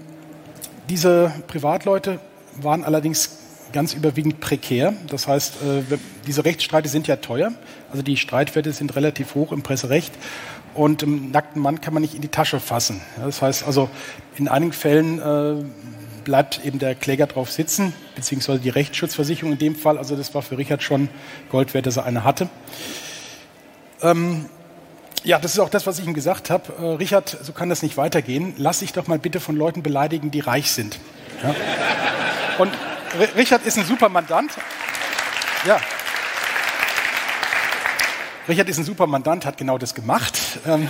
S12: diese Privatleute waren allerdings ganz überwiegend prekär. Das heißt, äh, diese Rechtsstreite sind ja teuer. Also die Streitwerte sind relativ hoch im Presserecht. Und im nackten Mann kann man nicht in die Tasche fassen. Das heißt also, in einigen Fällen äh, bleibt eben der Kläger drauf sitzen, beziehungsweise die Rechtsschutzversicherung in dem Fall. Also das war für Richard schon Gold wert, dass er eine hatte. Ähm, ja, das ist auch das, was ich ihm gesagt habe. Äh, Richard, so kann das nicht weitergehen. Lass dich doch mal bitte von Leuten beleidigen, die reich sind. Ja? Und R Richard ist ein super Mandant. Ja. Richard ist ein super Mandant, hat genau das gemacht. Ähm,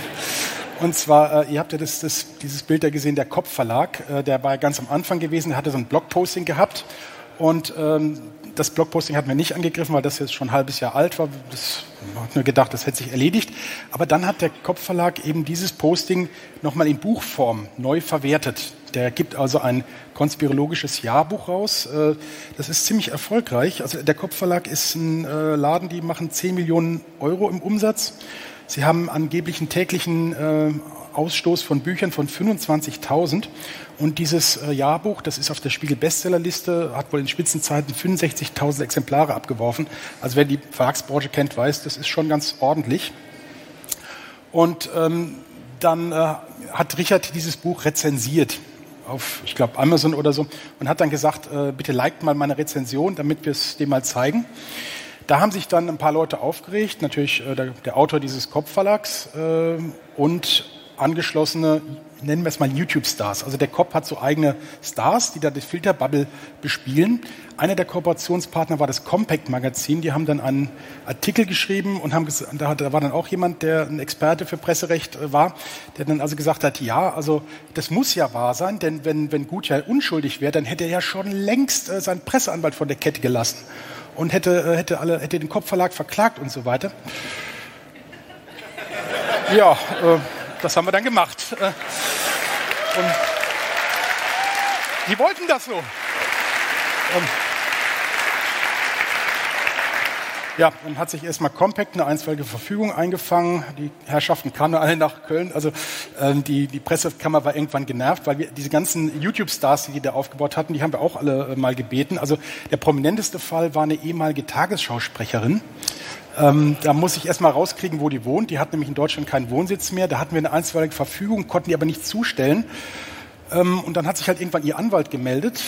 S12: Und zwar, äh, ihr habt ja das, das, dieses Bild da gesehen, der Kopfverlag, äh, der war ganz am Anfang gewesen, der hatte so ein Blogposting gehabt. Und ähm, das Blogposting hat mir nicht angegriffen, weil das jetzt schon ein halbes Jahr alt war. Das hat nur gedacht, das hätte sich erledigt. Aber dann hat der Kopfverlag eben dieses Posting nochmal in Buchform neu verwertet. Der gibt also ein konspirologisches Jahrbuch raus. Äh, das ist ziemlich erfolgreich. Also der Kopfverlag ist ein äh, Laden, die machen 10 Millionen Euro im Umsatz. Sie haben angeblich einen täglichen äh, Ausstoß von Büchern von 25.000. Und dieses Jahrbuch, das ist auf der Spiegel-Bestsellerliste, hat wohl in Spitzenzeiten 65.000 Exemplare abgeworfen. Also wer die Verlagsbranche kennt, weiß, das ist schon ganz ordentlich. Und ähm, dann äh, hat Richard dieses Buch rezensiert auf, ich glaube, Amazon oder so und hat dann gesagt, äh, bitte liked mal meine Rezension, damit wir es dem mal zeigen. Da haben sich dann ein paar Leute aufgeregt, natürlich äh, der, der, Autor dieses Kopfverlags äh, und angeschlossene, nennen wir es mal YouTube-Stars. Also der Kopf hat so eigene Stars, die da das Filterbubble bespielen. Einer der Kooperationspartner war das Compact-Magazin. Die haben dann einen Artikel geschrieben und haben da, da war dann auch jemand, der ein Experte für Presserecht äh, war, der dann also gesagt hat, ja, also das muss ja wahr sein, denn wenn, wenn Gutjahr unschuldig wäre, dann hätte er ja schon längst äh, seinen Presseanwalt von der Kette gelassen und hätte, äh, hätte, alle, hätte den Kopfverlag verklagt und so weiter. Ja, äh, das haben wir dann gemacht. Äh, und die wollten das so. Und ja, dann hat sich erstmal Compact eine einstweilige Verfügung eingefangen. Die Herrschaften kamen alle nach Köln. Also ähm, die, die Pressekammer war irgendwann genervt, weil wir diese ganzen YouTube-Stars, die die da aufgebaut hatten, die haben wir auch alle äh, mal gebeten. Also der prominenteste Fall war eine ehemalige Tagesschausprecherin. Ähm, da muss ich erstmal rauskriegen, wo die wohnt. Die hat nämlich in Deutschland keinen Wohnsitz mehr. Da hatten wir eine einstweilige Verfügung, konnten die aber nicht zustellen. Ähm, und dann hat sich halt irgendwann ihr Anwalt gemeldet.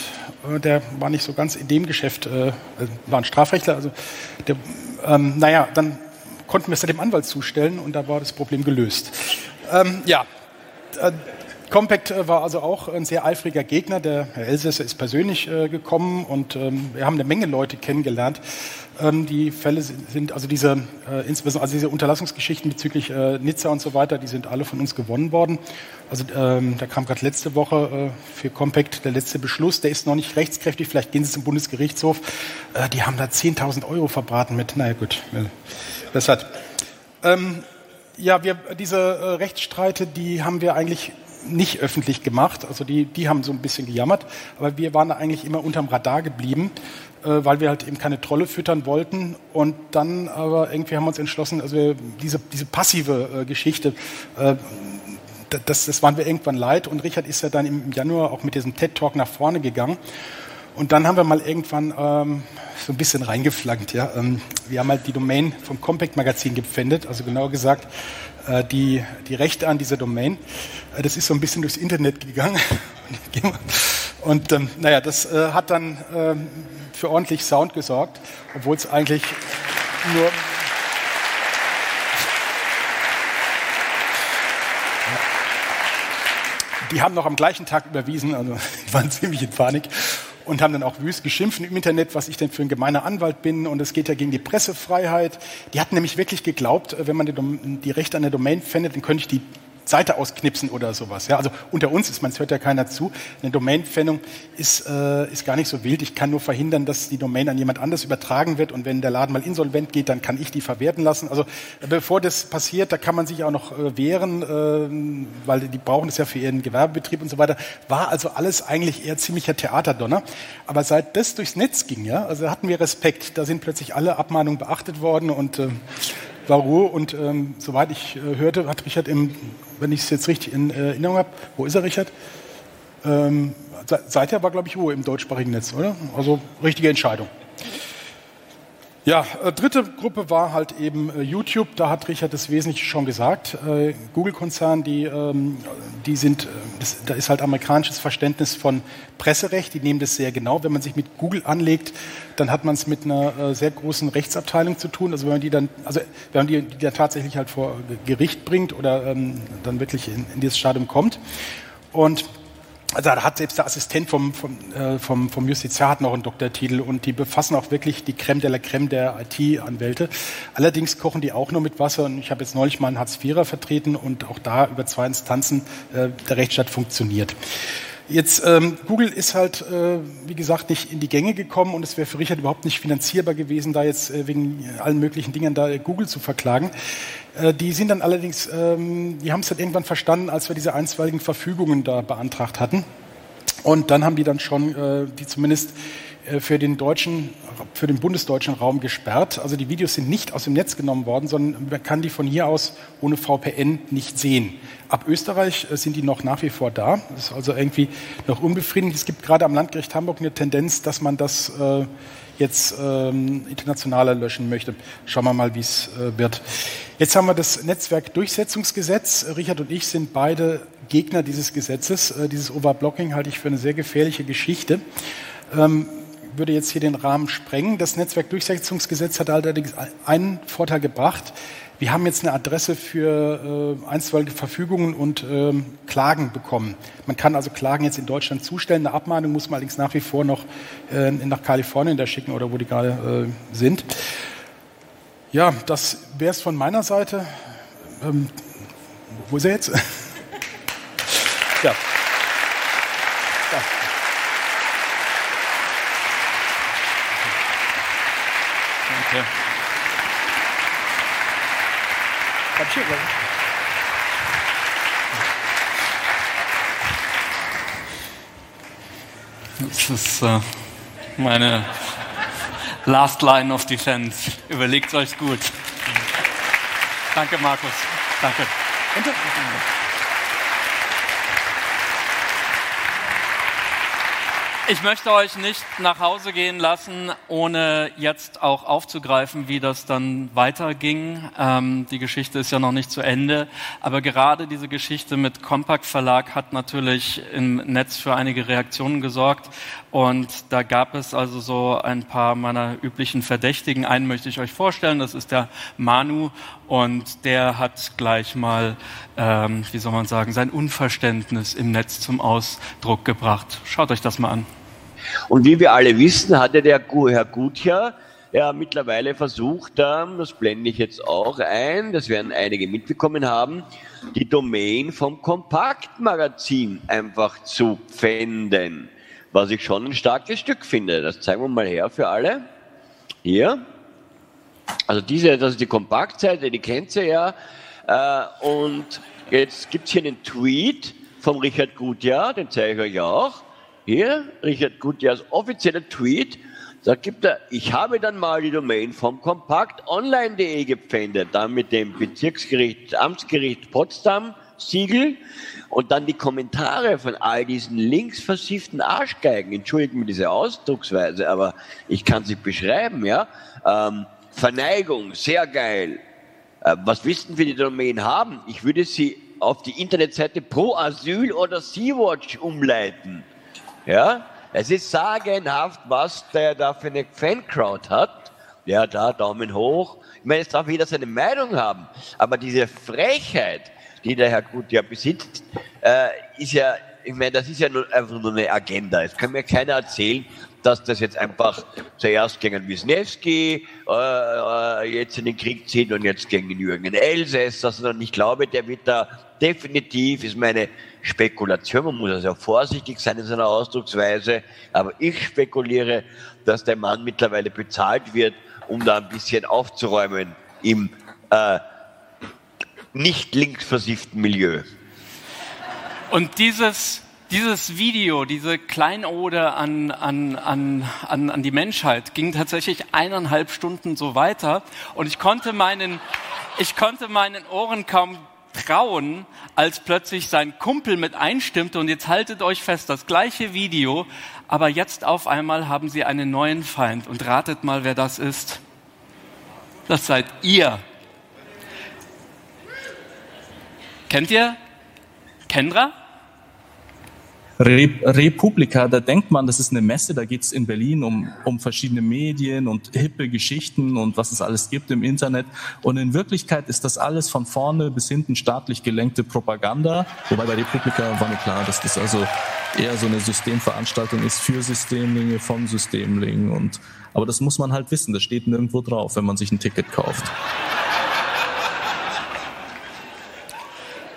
S12: Äh, der war nicht so ganz in dem Geschäft, äh, war ein Strafrechtler. Also der, ähm, naja, dann konnten wir es dem Anwalt zustellen und da war das Problem gelöst. Ähm, ja, äh, Compact äh, war also auch ein sehr eifriger Gegner. Der Herr Elsässer ist persönlich äh, gekommen und ähm, wir haben eine Menge Leute kennengelernt. Ähm, die Fälle sind, also diese, äh, insbesondere also diese Unterlassungsgeschichten bezüglich äh, Nizza und so weiter, die sind alle von uns gewonnen worden. Also ähm, da kam gerade letzte Woche äh, für Compact der letzte Beschluss. Der ist noch nicht rechtskräftig. Vielleicht gehen Sie zum Bundesgerichtshof. Äh, die haben da 10.000 Euro verbraten mit. Naja gut, das hat. Ähm, ja, wir, diese äh, Rechtsstreite, die haben wir eigentlich nicht öffentlich gemacht. Also die, die haben so ein bisschen gejammert, aber wir waren da eigentlich immer unterm Radar geblieben, äh, weil wir halt eben keine Trolle füttern wollten. Und dann aber irgendwie haben wir uns entschlossen, also wir, diese, diese passive äh, Geschichte, äh, das, das waren wir irgendwann leid. Und Richard ist ja dann im Januar auch mit diesem TED-Talk nach vorne gegangen. Und dann haben wir mal irgendwann ähm, so ein bisschen reingeflankt. Ja? Ähm, wir haben halt die Domain vom Compact Magazin gepfändet, also genauer gesagt die, die Rechte an dieser Domain. Äh, das ist so ein bisschen durchs Internet gegangen. Und ähm, naja, das äh, hat dann ähm, für ordentlich Sound gesorgt, obwohl es eigentlich nur die haben noch am gleichen Tag überwiesen, also die waren ziemlich in Panik und haben dann auch wüst geschimpft im Internet, was ich denn für ein gemeiner Anwalt bin und es geht ja gegen die Pressefreiheit. Die hatten nämlich wirklich geglaubt, wenn man die, die Rechte an der Domain fändet, dann könnte ich die Seite ausknipsen oder sowas. Ja, also unter uns ist man, hört ja keiner zu. Eine Domainpfändung ist, äh, ist gar nicht so wild. Ich kann nur verhindern, dass die Domain an jemand anders übertragen wird und wenn der Laden mal insolvent geht, dann kann ich die verwerten lassen. Also bevor das passiert, da kann man sich auch noch äh, wehren, äh, weil die brauchen es ja für ihren Gewerbebetrieb und so weiter. War also alles eigentlich eher ziemlicher Theaterdonner. Aber seit das durchs Netz ging, ja, also hatten wir Respekt. Da sind plötzlich alle Abmahnungen beachtet worden und äh, war Ruhe und ähm, soweit ich äh, hörte, hat Richard im, wenn ich es jetzt richtig in äh, Erinnerung habe, wo ist er, Richard? Ähm, seither war, glaube ich, Ruhe im deutschsprachigen Netz, oder? Also richtige Entscheidung. Ja, äh, dritte Gruppe war halt eben äh, YouTube. Da hat Richard das Wesentliche schon gesagt. Äh, Google-Konzern, die, ähm, die sind, das, da ist halt amerikanisches Verständnis von Presserecht. Die nehmen das sehr genau. Wenn man sich mit Google anlegt, dann hat man es mit einer sehr großen Rechtsabteilung zu tun. Also wenn man die dann, also wenn man die, die dann tatsächlich halt vor Gericht bringt oder ähm, dann wirklich in, in dieses Stadium kommt. Und also da hat selbst der Assistent vom, vom, äh, vom, vom Justiziar hat noch einen Doktortitel und die befassen auch wirklich die Creme de la Creme der IT-Anwälte. Allerdings kochen die auch nur mit Wasser und ich habe jetzt neulich mal einen Hartz-IVer vertreten und auch da über zwei Instanzen äh, der Rechtsstaat funktioniert. Jetzt, ähm, Google ist halt, äh, wie gesagt, nicht in die Gänge gekommen und es wäre für Richard überhaupt nicht finanzierbar gewesen, da jetzt äh, wegen allen möglichen Dingen da Google zu verklagen. Äh, die sind dann allerdings, ähm, die haben es dann irgendwann verstanden, als wir diese einstweiligen Verfügungen da beantragt hatten. Und dann haben die dann schon, äh, die zumindest äh, für den deutschen, für den bundesdeutschen Raum gesperrt. Also die Videos sind nicht aus dem Netz genommen worden, sondern man kann die von hier aus ohne VPN nicht sehen. Ab Österreich äh, sind die noch nach wie vor da. Das ist also irgendwie noch unbefriedigend. Es gibt gerade am Landgericht Hamburg eine Tendenz, dass man das äh, jetzt ähm, internationaler löschen möchte. Schauen wir mal, wie es äh, wird. Jetzt haben wir das Netzwerkdurchsetzungsgesetz. Richard und ich sind beide Gegner dieses Gesetzes. Äh, dieses Overblocking halte ich für eine sehr gefährliche Geschichte. Ähm, würde jetzt hier den Rahmen sprengen. Das Netzwerkdurchsetzungsgesetz hat allerdings einen Vorteil gebracht. Wir haben jetzt eine Adresse für äh, einstweilige Verfügungen und ähm, Klagen bekommen. Man kann also Klagen jetzt in Deutschland zustellen. Eine Abmahnung muss man allerdings nach wie vor noch äh, nach Kalifornien da schicken oder wo die gerade äh, sind. Ja, das wäre es von meiner Seite. Ähm, wo ist er jetzt? ja.
S7: Danke. Das ist äh, meine Last Line of Defense. Überlegt euch gut. Danke, Markus. Danke. Ich möchte euch nicht nach Hause gehen lassen, ohne jetzt auch aufzugreifen, wie das dann weiterging. Ähm, die Geschichte ist ja noch nicht zu Ende, aber gerade diese Geschichte mit Compact Verlag hat natürlich im Netz für einige Reaktionen gesorgt. Und da gab es also so ein paar meiner üblichen Verdächtigen. Einen möchte ich euch vorstellen, das ist der Manu. Und der hat gleich mal, ähm, wie soll man sagen, sein Unverständnis im Netz zum Ausdruck gebracht. Schaut euch das mal an.
S13: Und wie wir alle wissen, hatte der Herr Gutjahr ja mittlerweile versucht, das blende ich jetzt auch ein, das werden einige mitbekommen haben, die Domain vom Kompaktmagazin einfach zu pfänden. Was ich schon ein starkes Stück finde. Das zeigen wir mal her für alle. Hier. Also diese, das ist die Kompaktseite, die kennt ihr ja. Äh, und jetzt gibt es hier einen Tweet vom Richard Gutjahr, den zeige ich euch auch. Hier, Richard Gutjahrs offizieller Tweet, da gibt er, ich habe dann mal die Domain vom kompaktonline.de gepfändet, dann mit dem Bezirksgericht, Amtsgericht Potsdam Siegel und dann die Kommentare von all diesen links versifften Arschgeigen. Entschuldigen mir diese Ausdrucksweise, aber ich kann sie beschreiben, ja. Ähm, Verneigung, sehr geil. Äh, was wissen wir die Domain haben? Ich würde sie auf die Internetseite Pro Asyl oder Sea-Watch umleiten. Ja, es ist sagenhaft, was der da für eine Fancrowd hat. Ja, da Daumen hoch. Ich meine, es darf jeder seine Meinung haben, aber diese Frechheit, die der Herr Gut ja besitzt, äh, ist ja, ich meine, das ist ja nur, einfach nur eine Agenda. Es kann mir keiner erzählen, dass das jetzt einfach zuerst gegen Wisniewski äh, äh, jetzt in den Krieg zieht und jetzt gegen Jürgen Elsässer, sondern ich glaube, der wird da definitiv, ist meine Spekulation, man muss also vorsichtig sein in seiner Ausdrucksweise, aber ich spekuliere, dass der Mann mittlerweile bezahlt wird, um da ein bisschen aufzuräumen im äh, nicht linksversifften Milieu.
S7: Und dieses, dieses Video, diese Kleinode an, an, an, an, an die Menschheit ging tatsächlich eineinhalb Stunden so weiter und ich konnte meinen, ich konnte meinen Ohren kaum trauen, als plötzlich sein Kumpel mit einstimmte und jetzt haltet euch fest, das gleiche Video, aber jetzt auf einmal haben sie einen neuen Feind und ratet mal, wer das ist. Das seid ihr. Kennt ihr Kendra?
S14: Re Republika, da denkt man, das ist eine Messe, da geht es in Berlin um, um verschiedene Medien und hippe Geschichten und was es alles gibt im Internet. Und in Wirklichkeit ist das alles von vorne bis hinten staatlich gelenkte Propaganda. Wobei bei Republika war mir klar, dass das also eher so eine Systemveranstaltung ist für Systemlinge, vom Systemling. Und, aber das muss man halt wissen, das steht nirgendwo drauf, wenn man sich ein Ticket kauft.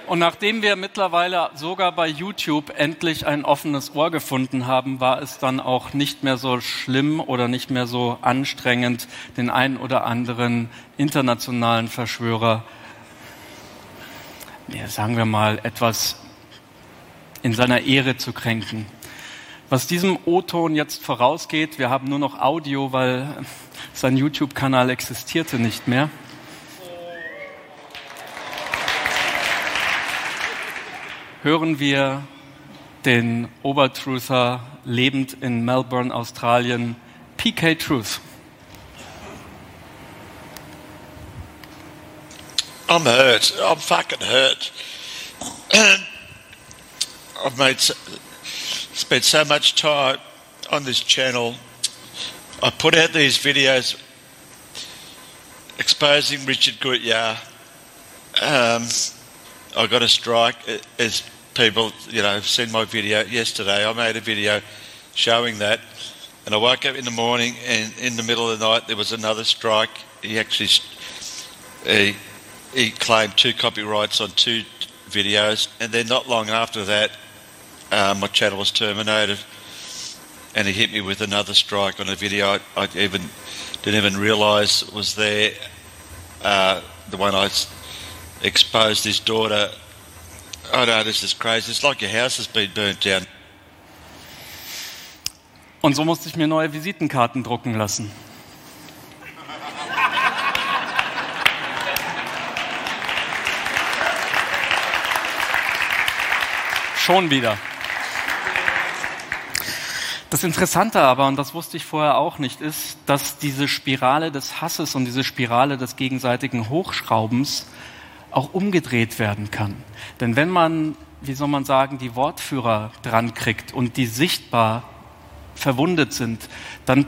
S7: Und nachdem wir mittlerweile sogar bei YouTube endlich ein offenes Ohr gefunden haben, war es dann auch nicht mehr so schlimm oder nicht mehr so anstrengend, den einen oder anderen internationalen Verschwörer, sagen wir mal, etwas in seiner Ehre zu kränken. Was diesem O-Ton jetzt vorausgeht, wir haben nur noch Audio, weil sein YouTube-Kanal existierte nicht mehr. Hören wir den Obertruther lebend in Melbourne, Australien, PK Truth.
S2: I'm hurt. I'm fucking hurt. I've made spent so much time on this channel. I put out these videos exposing Richard Gutjahr. Um, I got a strike as people, you know, have seen my video yesterday. I made a video showing that, and I woke up in the morning, and in the middle of the night there was another strike. He actually he, he claimed two copyrights on two videos, and then not long after that, uh, my channel was terminated, and he hit me with another strike on a video I, I even didn't even realise was there. Uh, the one I exposed his daughter Oh no, this is crazy. It's like your house has been burnt down.
S7: Und so musste ich mir neue Visitenkarten drucken lassen. Schon wieder. Das Interessante aber, und das wusste ich vorher auch nicht, ist, dass diese Spirale des Hasses und diese Spirale des gegenseitigen Hochschraubens auch umgedreht werden kann. Denn wenn man, wie soll man sagen, die Wortführer dran kriegt und die sichtbar verwundet sind, dann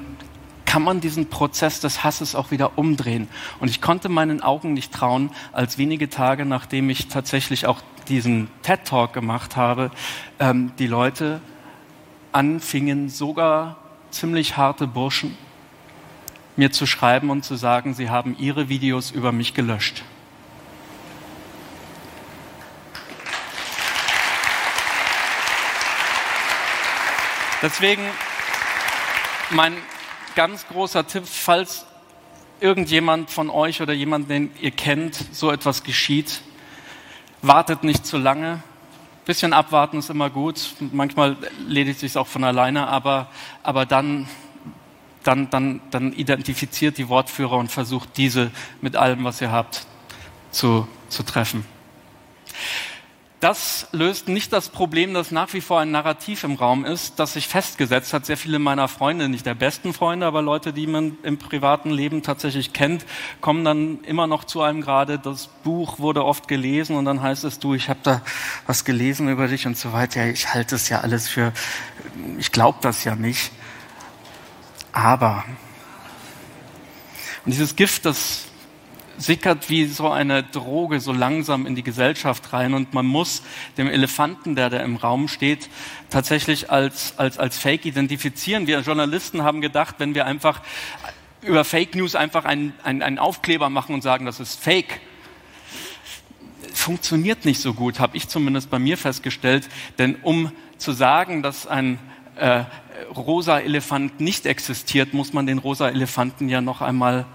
S7: kann man diesen Prozess des Hasses auch wieder umdrehen. Und ich konnte meinen Augen nicht trauen, als wenige Tage nachdem ich tatsächlich auch diesen TED Talk gemacht habe, ähm, die Leute anfingen, sogar ziemlich harte Burschen, mir zu schreiben und zu sagen, sie haben ihre Videos über mich gelöscht. Deswegen mein ganz großer Tipp, falls irgendjemand von euch oder jemand, den ihr kennt, so etwas geschieht, wartet nicht zu lange. Bisschen abwarten ist immer gut. Manchmal ledigt sich auch von alleine, aber, aber dann, dann, dann, dann identifiziert die Wortführer und versucht diese mit allem, was ihr habt, zu, zu treffen. Das löst nicht das Problem, dass nach wie vor ein Narrativ im Raum ist, das sich festgesetzt hat. Sehr viele meiner Freunde, nicht der besten Freunde, aber Leute, die man im privaten Leben tatsächlich kennt, kommen dann immer noch zu einem gerade, das Buch wurde oft gelesen und dann heißt es, du, ich habe da was gelesen über dich und so weiter. Ich halte es ja alles für, ich glaube das ja nicht. Aber, und dieses Gift, das sickert wie so eine Droge so langsam in die Gesellschaft rein und man muss dem Elefanten, der da im Raum steht, tatsächlich als, als, als Fake identifizieren. Wir Journalisten haben gedacht, wenn wir einfach über Fake News einfach einen, einen, einen Aufkleber machen und sagen, das ist Fake, funktioniert nicht so gut, habe ich zumindest bei mir festgestellt. Denn um zu sagen, dass ein äh, rosa Elefant nicht existiert, muss man den rosa Elefanten ja noch einmal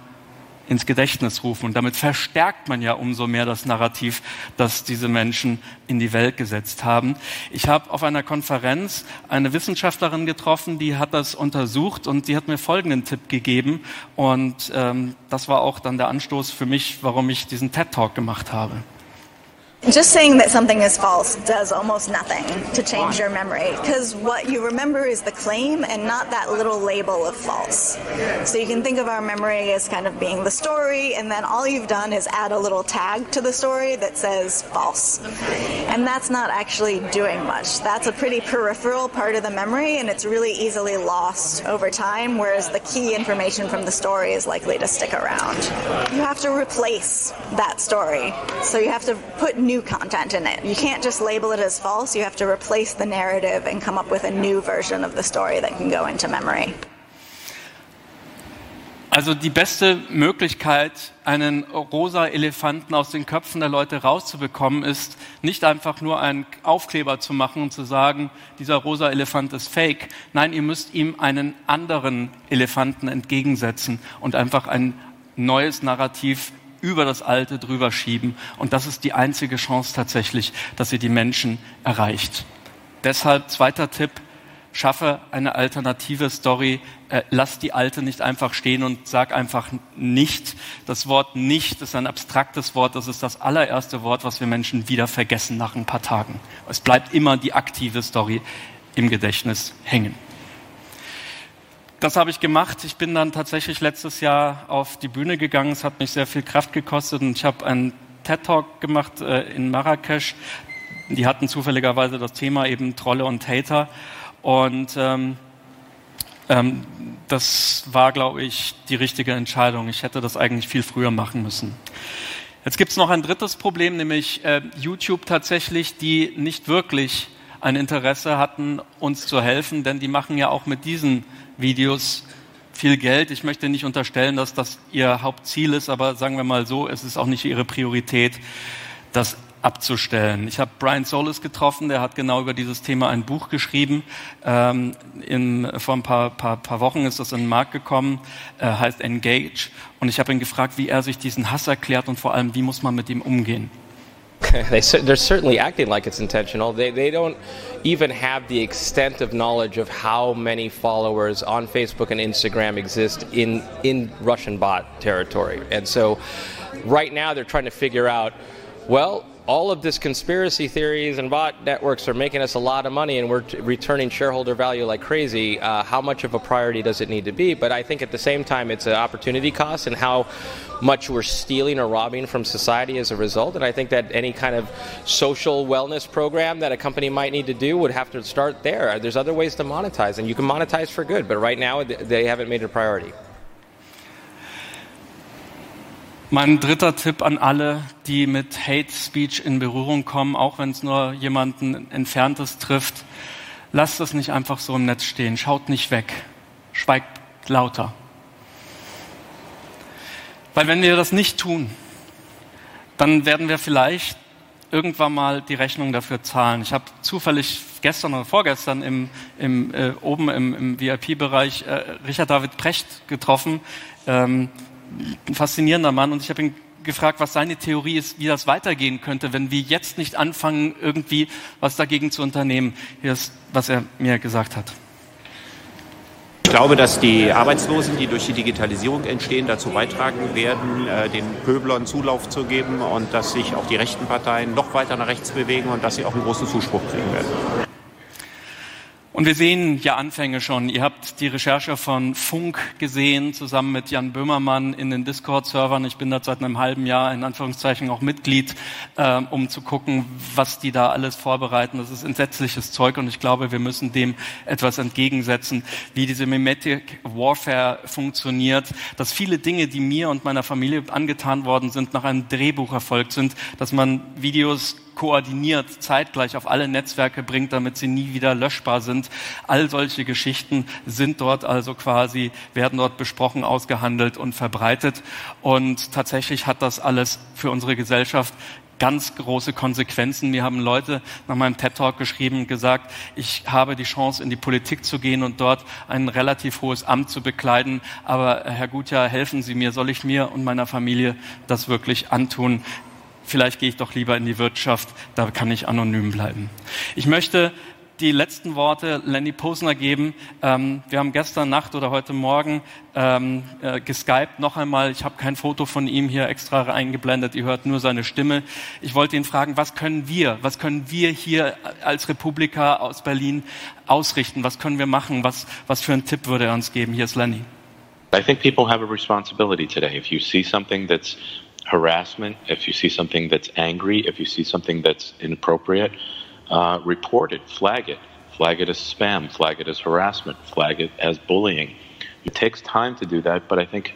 S7: ins Gedächtnis rufen. Und damit verstärkt man ja umso mehr das Narrativ, das diese Menschen in die Welt gesetzt haben. Ich habe auf einer Konferenz eine Wissenschaftlerin getroffen, die hat das untersucht und die hat mir folgenden Tipp gegeben. Und ähm, das war auch dann der Anstoß für mich, warum ich diesen TED Talk gemacht habe.
S15: Just saying that something is false does almost nothing to change your memory because what you remember is the claim and not that little label of false. So you can think of our memory as kind of being the story, and then all you've done is add a little tag to the story that says false. And that's not actually doing much. That's a pretty peripheral part of the memory, and it's really easily lost over time, whereas the key information from the story is likely to stick around. You have to replace that story. So you have to put new content in it. You can't just label it as false, you have to replace the narrative and come up with a new version of the story that can go into memory.
S7: Also die beste Möglichkeit, einen rosa Elefanten aus den Köpfen der Leute rauszubekommen, ist nicht einfach nur einen Aufkleber zu machen und zu sagen, dieser rosa Elefant ist fake. Nein, ihr müsst ihm einen anderen Elefanten entgegensetzen und einfach ein neues Narrativ über das Alte drüber schieben. Und das ist die einzige Chance tatsächlich, dass ihr die Menschen erreicht. Deshalb zweiter Tipp, schaffe eine alternative Story, äh, lass die alte nicht einfach stehen und sag einfach nicht. Das Wort nicht ist ein abstraktes Wort, das ist das allererste Wort, was wir Menschen wieder vergessen nach ein paar Tagen. Es bleibt immer die aktive Story im Gedächtnis hängen. Das habe ich gemacht. Ich bin dann tatsächlich letztes Jahr auf die Bühne gegangen. Es hat mich sehr viel Kraft gekostet und ich habe einen TED Talk gemacht äh, in Marrakesch. Die hatten zufälligerweise das Thema eben Trolle und Hater. Und ähm, ähm, das war, glaube ich, die richtige Entscheidung. Ich hätte das eigentlich viel früher machen müssen. Jetzt gibt es noch ein drittes Problem, nämlich äh, YouTube tatsächlich, die nicht wirklich ein Interesse hatten, uns zu helfen, denn die machen ja auch mit diesen Videos viel Geld. Ich möchte nicht unterstellen, dass das ihr Hauptziel ist, aber sagen wir mal so, es ist auch nicht ihre Priorität, das abzustellen. Ich habe Brian Solis getroffen, der hat genau über dieses Thema ein Buch geschrieben. Ähm, in, vor ein paar, paar, paar Wochen ist das in den Markt gekommen, äh, heißt Engage. Und ich habe ihn gefragt, wie er sich diesen Hass erklärt und vor allem, wie muss man mit ihm umgehen.
S16: they, they're certainly acting like it's intentional. They, they don't even have the extent of knowledge of how many followers on Facebook and Instagram exist in, in Russian bot territory. And so right now they're trying to figure out well, all of this conspiracy theories and bot networks are making us a lot of money and we're t- returning shareholder value like crazy. Uh, how much of a priority does it need to be? But I think at the same time, it's an opportunity cost and how much we're stealing or robbing from society as a result. And I think that any kind of social wellness program that a company might need to do would have to start there. There's other ways to monetize, and you can monetize for good, but right now they haven't made it a priority.
S7: Mein dritter Tipp an alle, die mit Hate Speech in Berührung kommen, auch wenn es nur jemanden Entferntes trifft, lasst es nicht einfach so im Netz stehen. Schaut nicht weg. Schweigt lauter. Weil wenn wir das nicht tun, dann werden wir vielleicht irgendwann mal die Rechnung dafür zahlen. Ich habe zufällig gestern oder vorgestern im, im, äh, oben im, im VIP-Bereich äh, Richard David Precht getroffen. Ähm, ein faszinierender Mann und ich habe ihn gefragt, was seine Theorie ist, wie das weitergehen könnte, wenn wir jetzt nicht anfangen, irgendwie was dagegen zu unternehmen. Hier ist, was er mir gesagt hat.
S17: Ich glaube, dass die Arbeitslosen, die durch die Digitalisierung entstehen, dazu beitragen werden, äh, den Pöblern Zulauf zu geben und dass sich auch die rechten Parteien noch weiter nach rechts bewegen und dass sie auch einen großen Zuspruch kriegen werden.
S7: Und wir sehen ja Anfänge schon. Ihr habt die Recherche von Funk gesehen, zusammen mit Jan Böhmermann in den Discord-Servern. Ich bin da seit einem halben Jahr in Anführungszeichen auch Mitglied, äh, um zu gucken, was die da alles vorbereiten. Das ist entsetzliches Zeug und ich glaube, wir müssen dem etwas entgegensetzen, wie diese Mimetic Warfare funktioniert, dass viele Dinge, die mir und meiner Familie angetan worden sind, nach einem Drehbuch erfolgt sind, dass man Videos koordiniert zeitgleich auf alle Netzwerke bringt, damit sie nie wieder löschbar sind. All solche Geschichten sind dort also quasi, werden dort besprochen, ausgehandelt und verbreitet. Und tatsächlich hat das alles für unsere Gesellschaft ganz große Konsequenzen. Mir haben Leute nach meinem TED Talk geschrieben und gesagt, ich habe die Chance, in die Politik zu gehen und dort ein relativ hohes Amt zu bekleiden. Aber Herr Gutjahr, helfen Sie mir, soll ich mir und meiner Familie das wirklich antun? Vielleicht gehe ich doch lieber in die Wirtschaft, da kann ich anonym bleiben. Ich möchte die letzten Worte Lenny Posner geben. Ähm, wir haben gestern Nacht oder heute Morgen ähm, äh, geskypt noch einmal. Ich habe kein Foto von ihm hier extra eingeblendet. Ihr hört nur seine Stimme. Ich wollte ihn fragen, was können wir, was können wir hier als Republika aus Berlin ausrichten? Was können wir machen? Was, was für einen Tipp würde er uns geben? Hier ist Lenny.
S11: I think people have a responsibility today. If you see something that's harassment, if you see something that's angry, if you see something that's inappropriate, uh, report it, flag it. Flag it as spam, flag it as harassment, flag it as bullying. It takes time to do that, but I think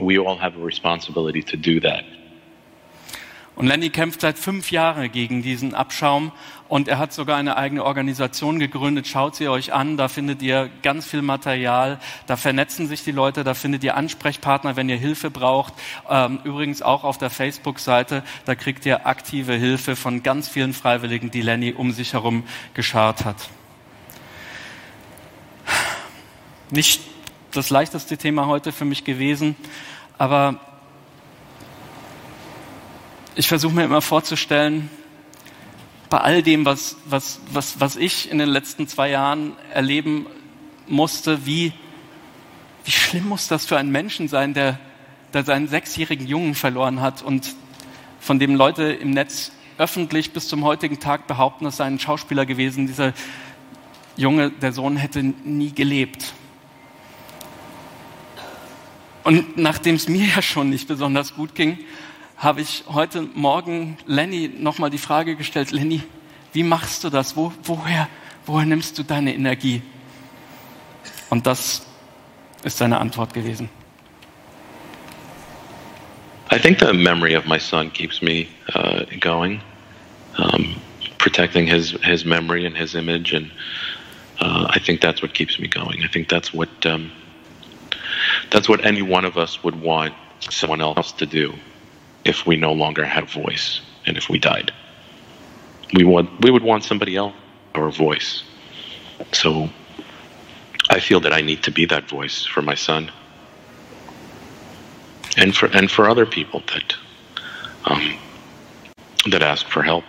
S11: we all have a responsibility to do that.
S7: Und Lenny kämpft seit fünf Jahren gegen diesen Abschaum und er hat sogar eine eigene Organisation gegründet. Schaut sie euch an, da findet ihr ganz viel Material, da vernetzen sich die Leute, da findet ihr Ansprechpartner, wenn ihr Hilfe braucht. Ähm, übrigens auch auf der Facebook-Seite, da kriegt ihr aktive Hilfe von ganz vielen Freiwilligen, die Lenny um sich herum geschart hat. Nicht das leichteste Thema heute für mich gewesen, aber ich versuche mir immer vorzustellen, bei all dem, was, was, was, was ich in den letzten zwei Jahren erleben musste, wie, wie schlimm muss das für einen Menschen sein, der, der seinen sechsjährigen Jungen verloren hat und von dem Leute im Netz öffentlich bis zum heutigen Tag behaupten, es sei ein Schauspieler gewesen. Dieser Junge, der Sohn, hätte nie gelebt. Und nachdem es mir ja schon nicht besonders gut ging, habe ich heute Morgen Lenny nochmal die Frage gestellt, Lenny, wie machst du das? Wo, woher, woher nimmst du deine Energie? Und das ist seine Antwort gewesen.
S11: I think the memory of my son keeps me uh, going, um, protecting his his memory and his image, and uh, I think that's what keeps me going. I think that's what um, that's what any one of us would want someone else to do if we no longer had a voice and if we died. We want we would want somebody else our voice. So I feel that I need to be that voice for my son. And for and for other people that um, that ask for help.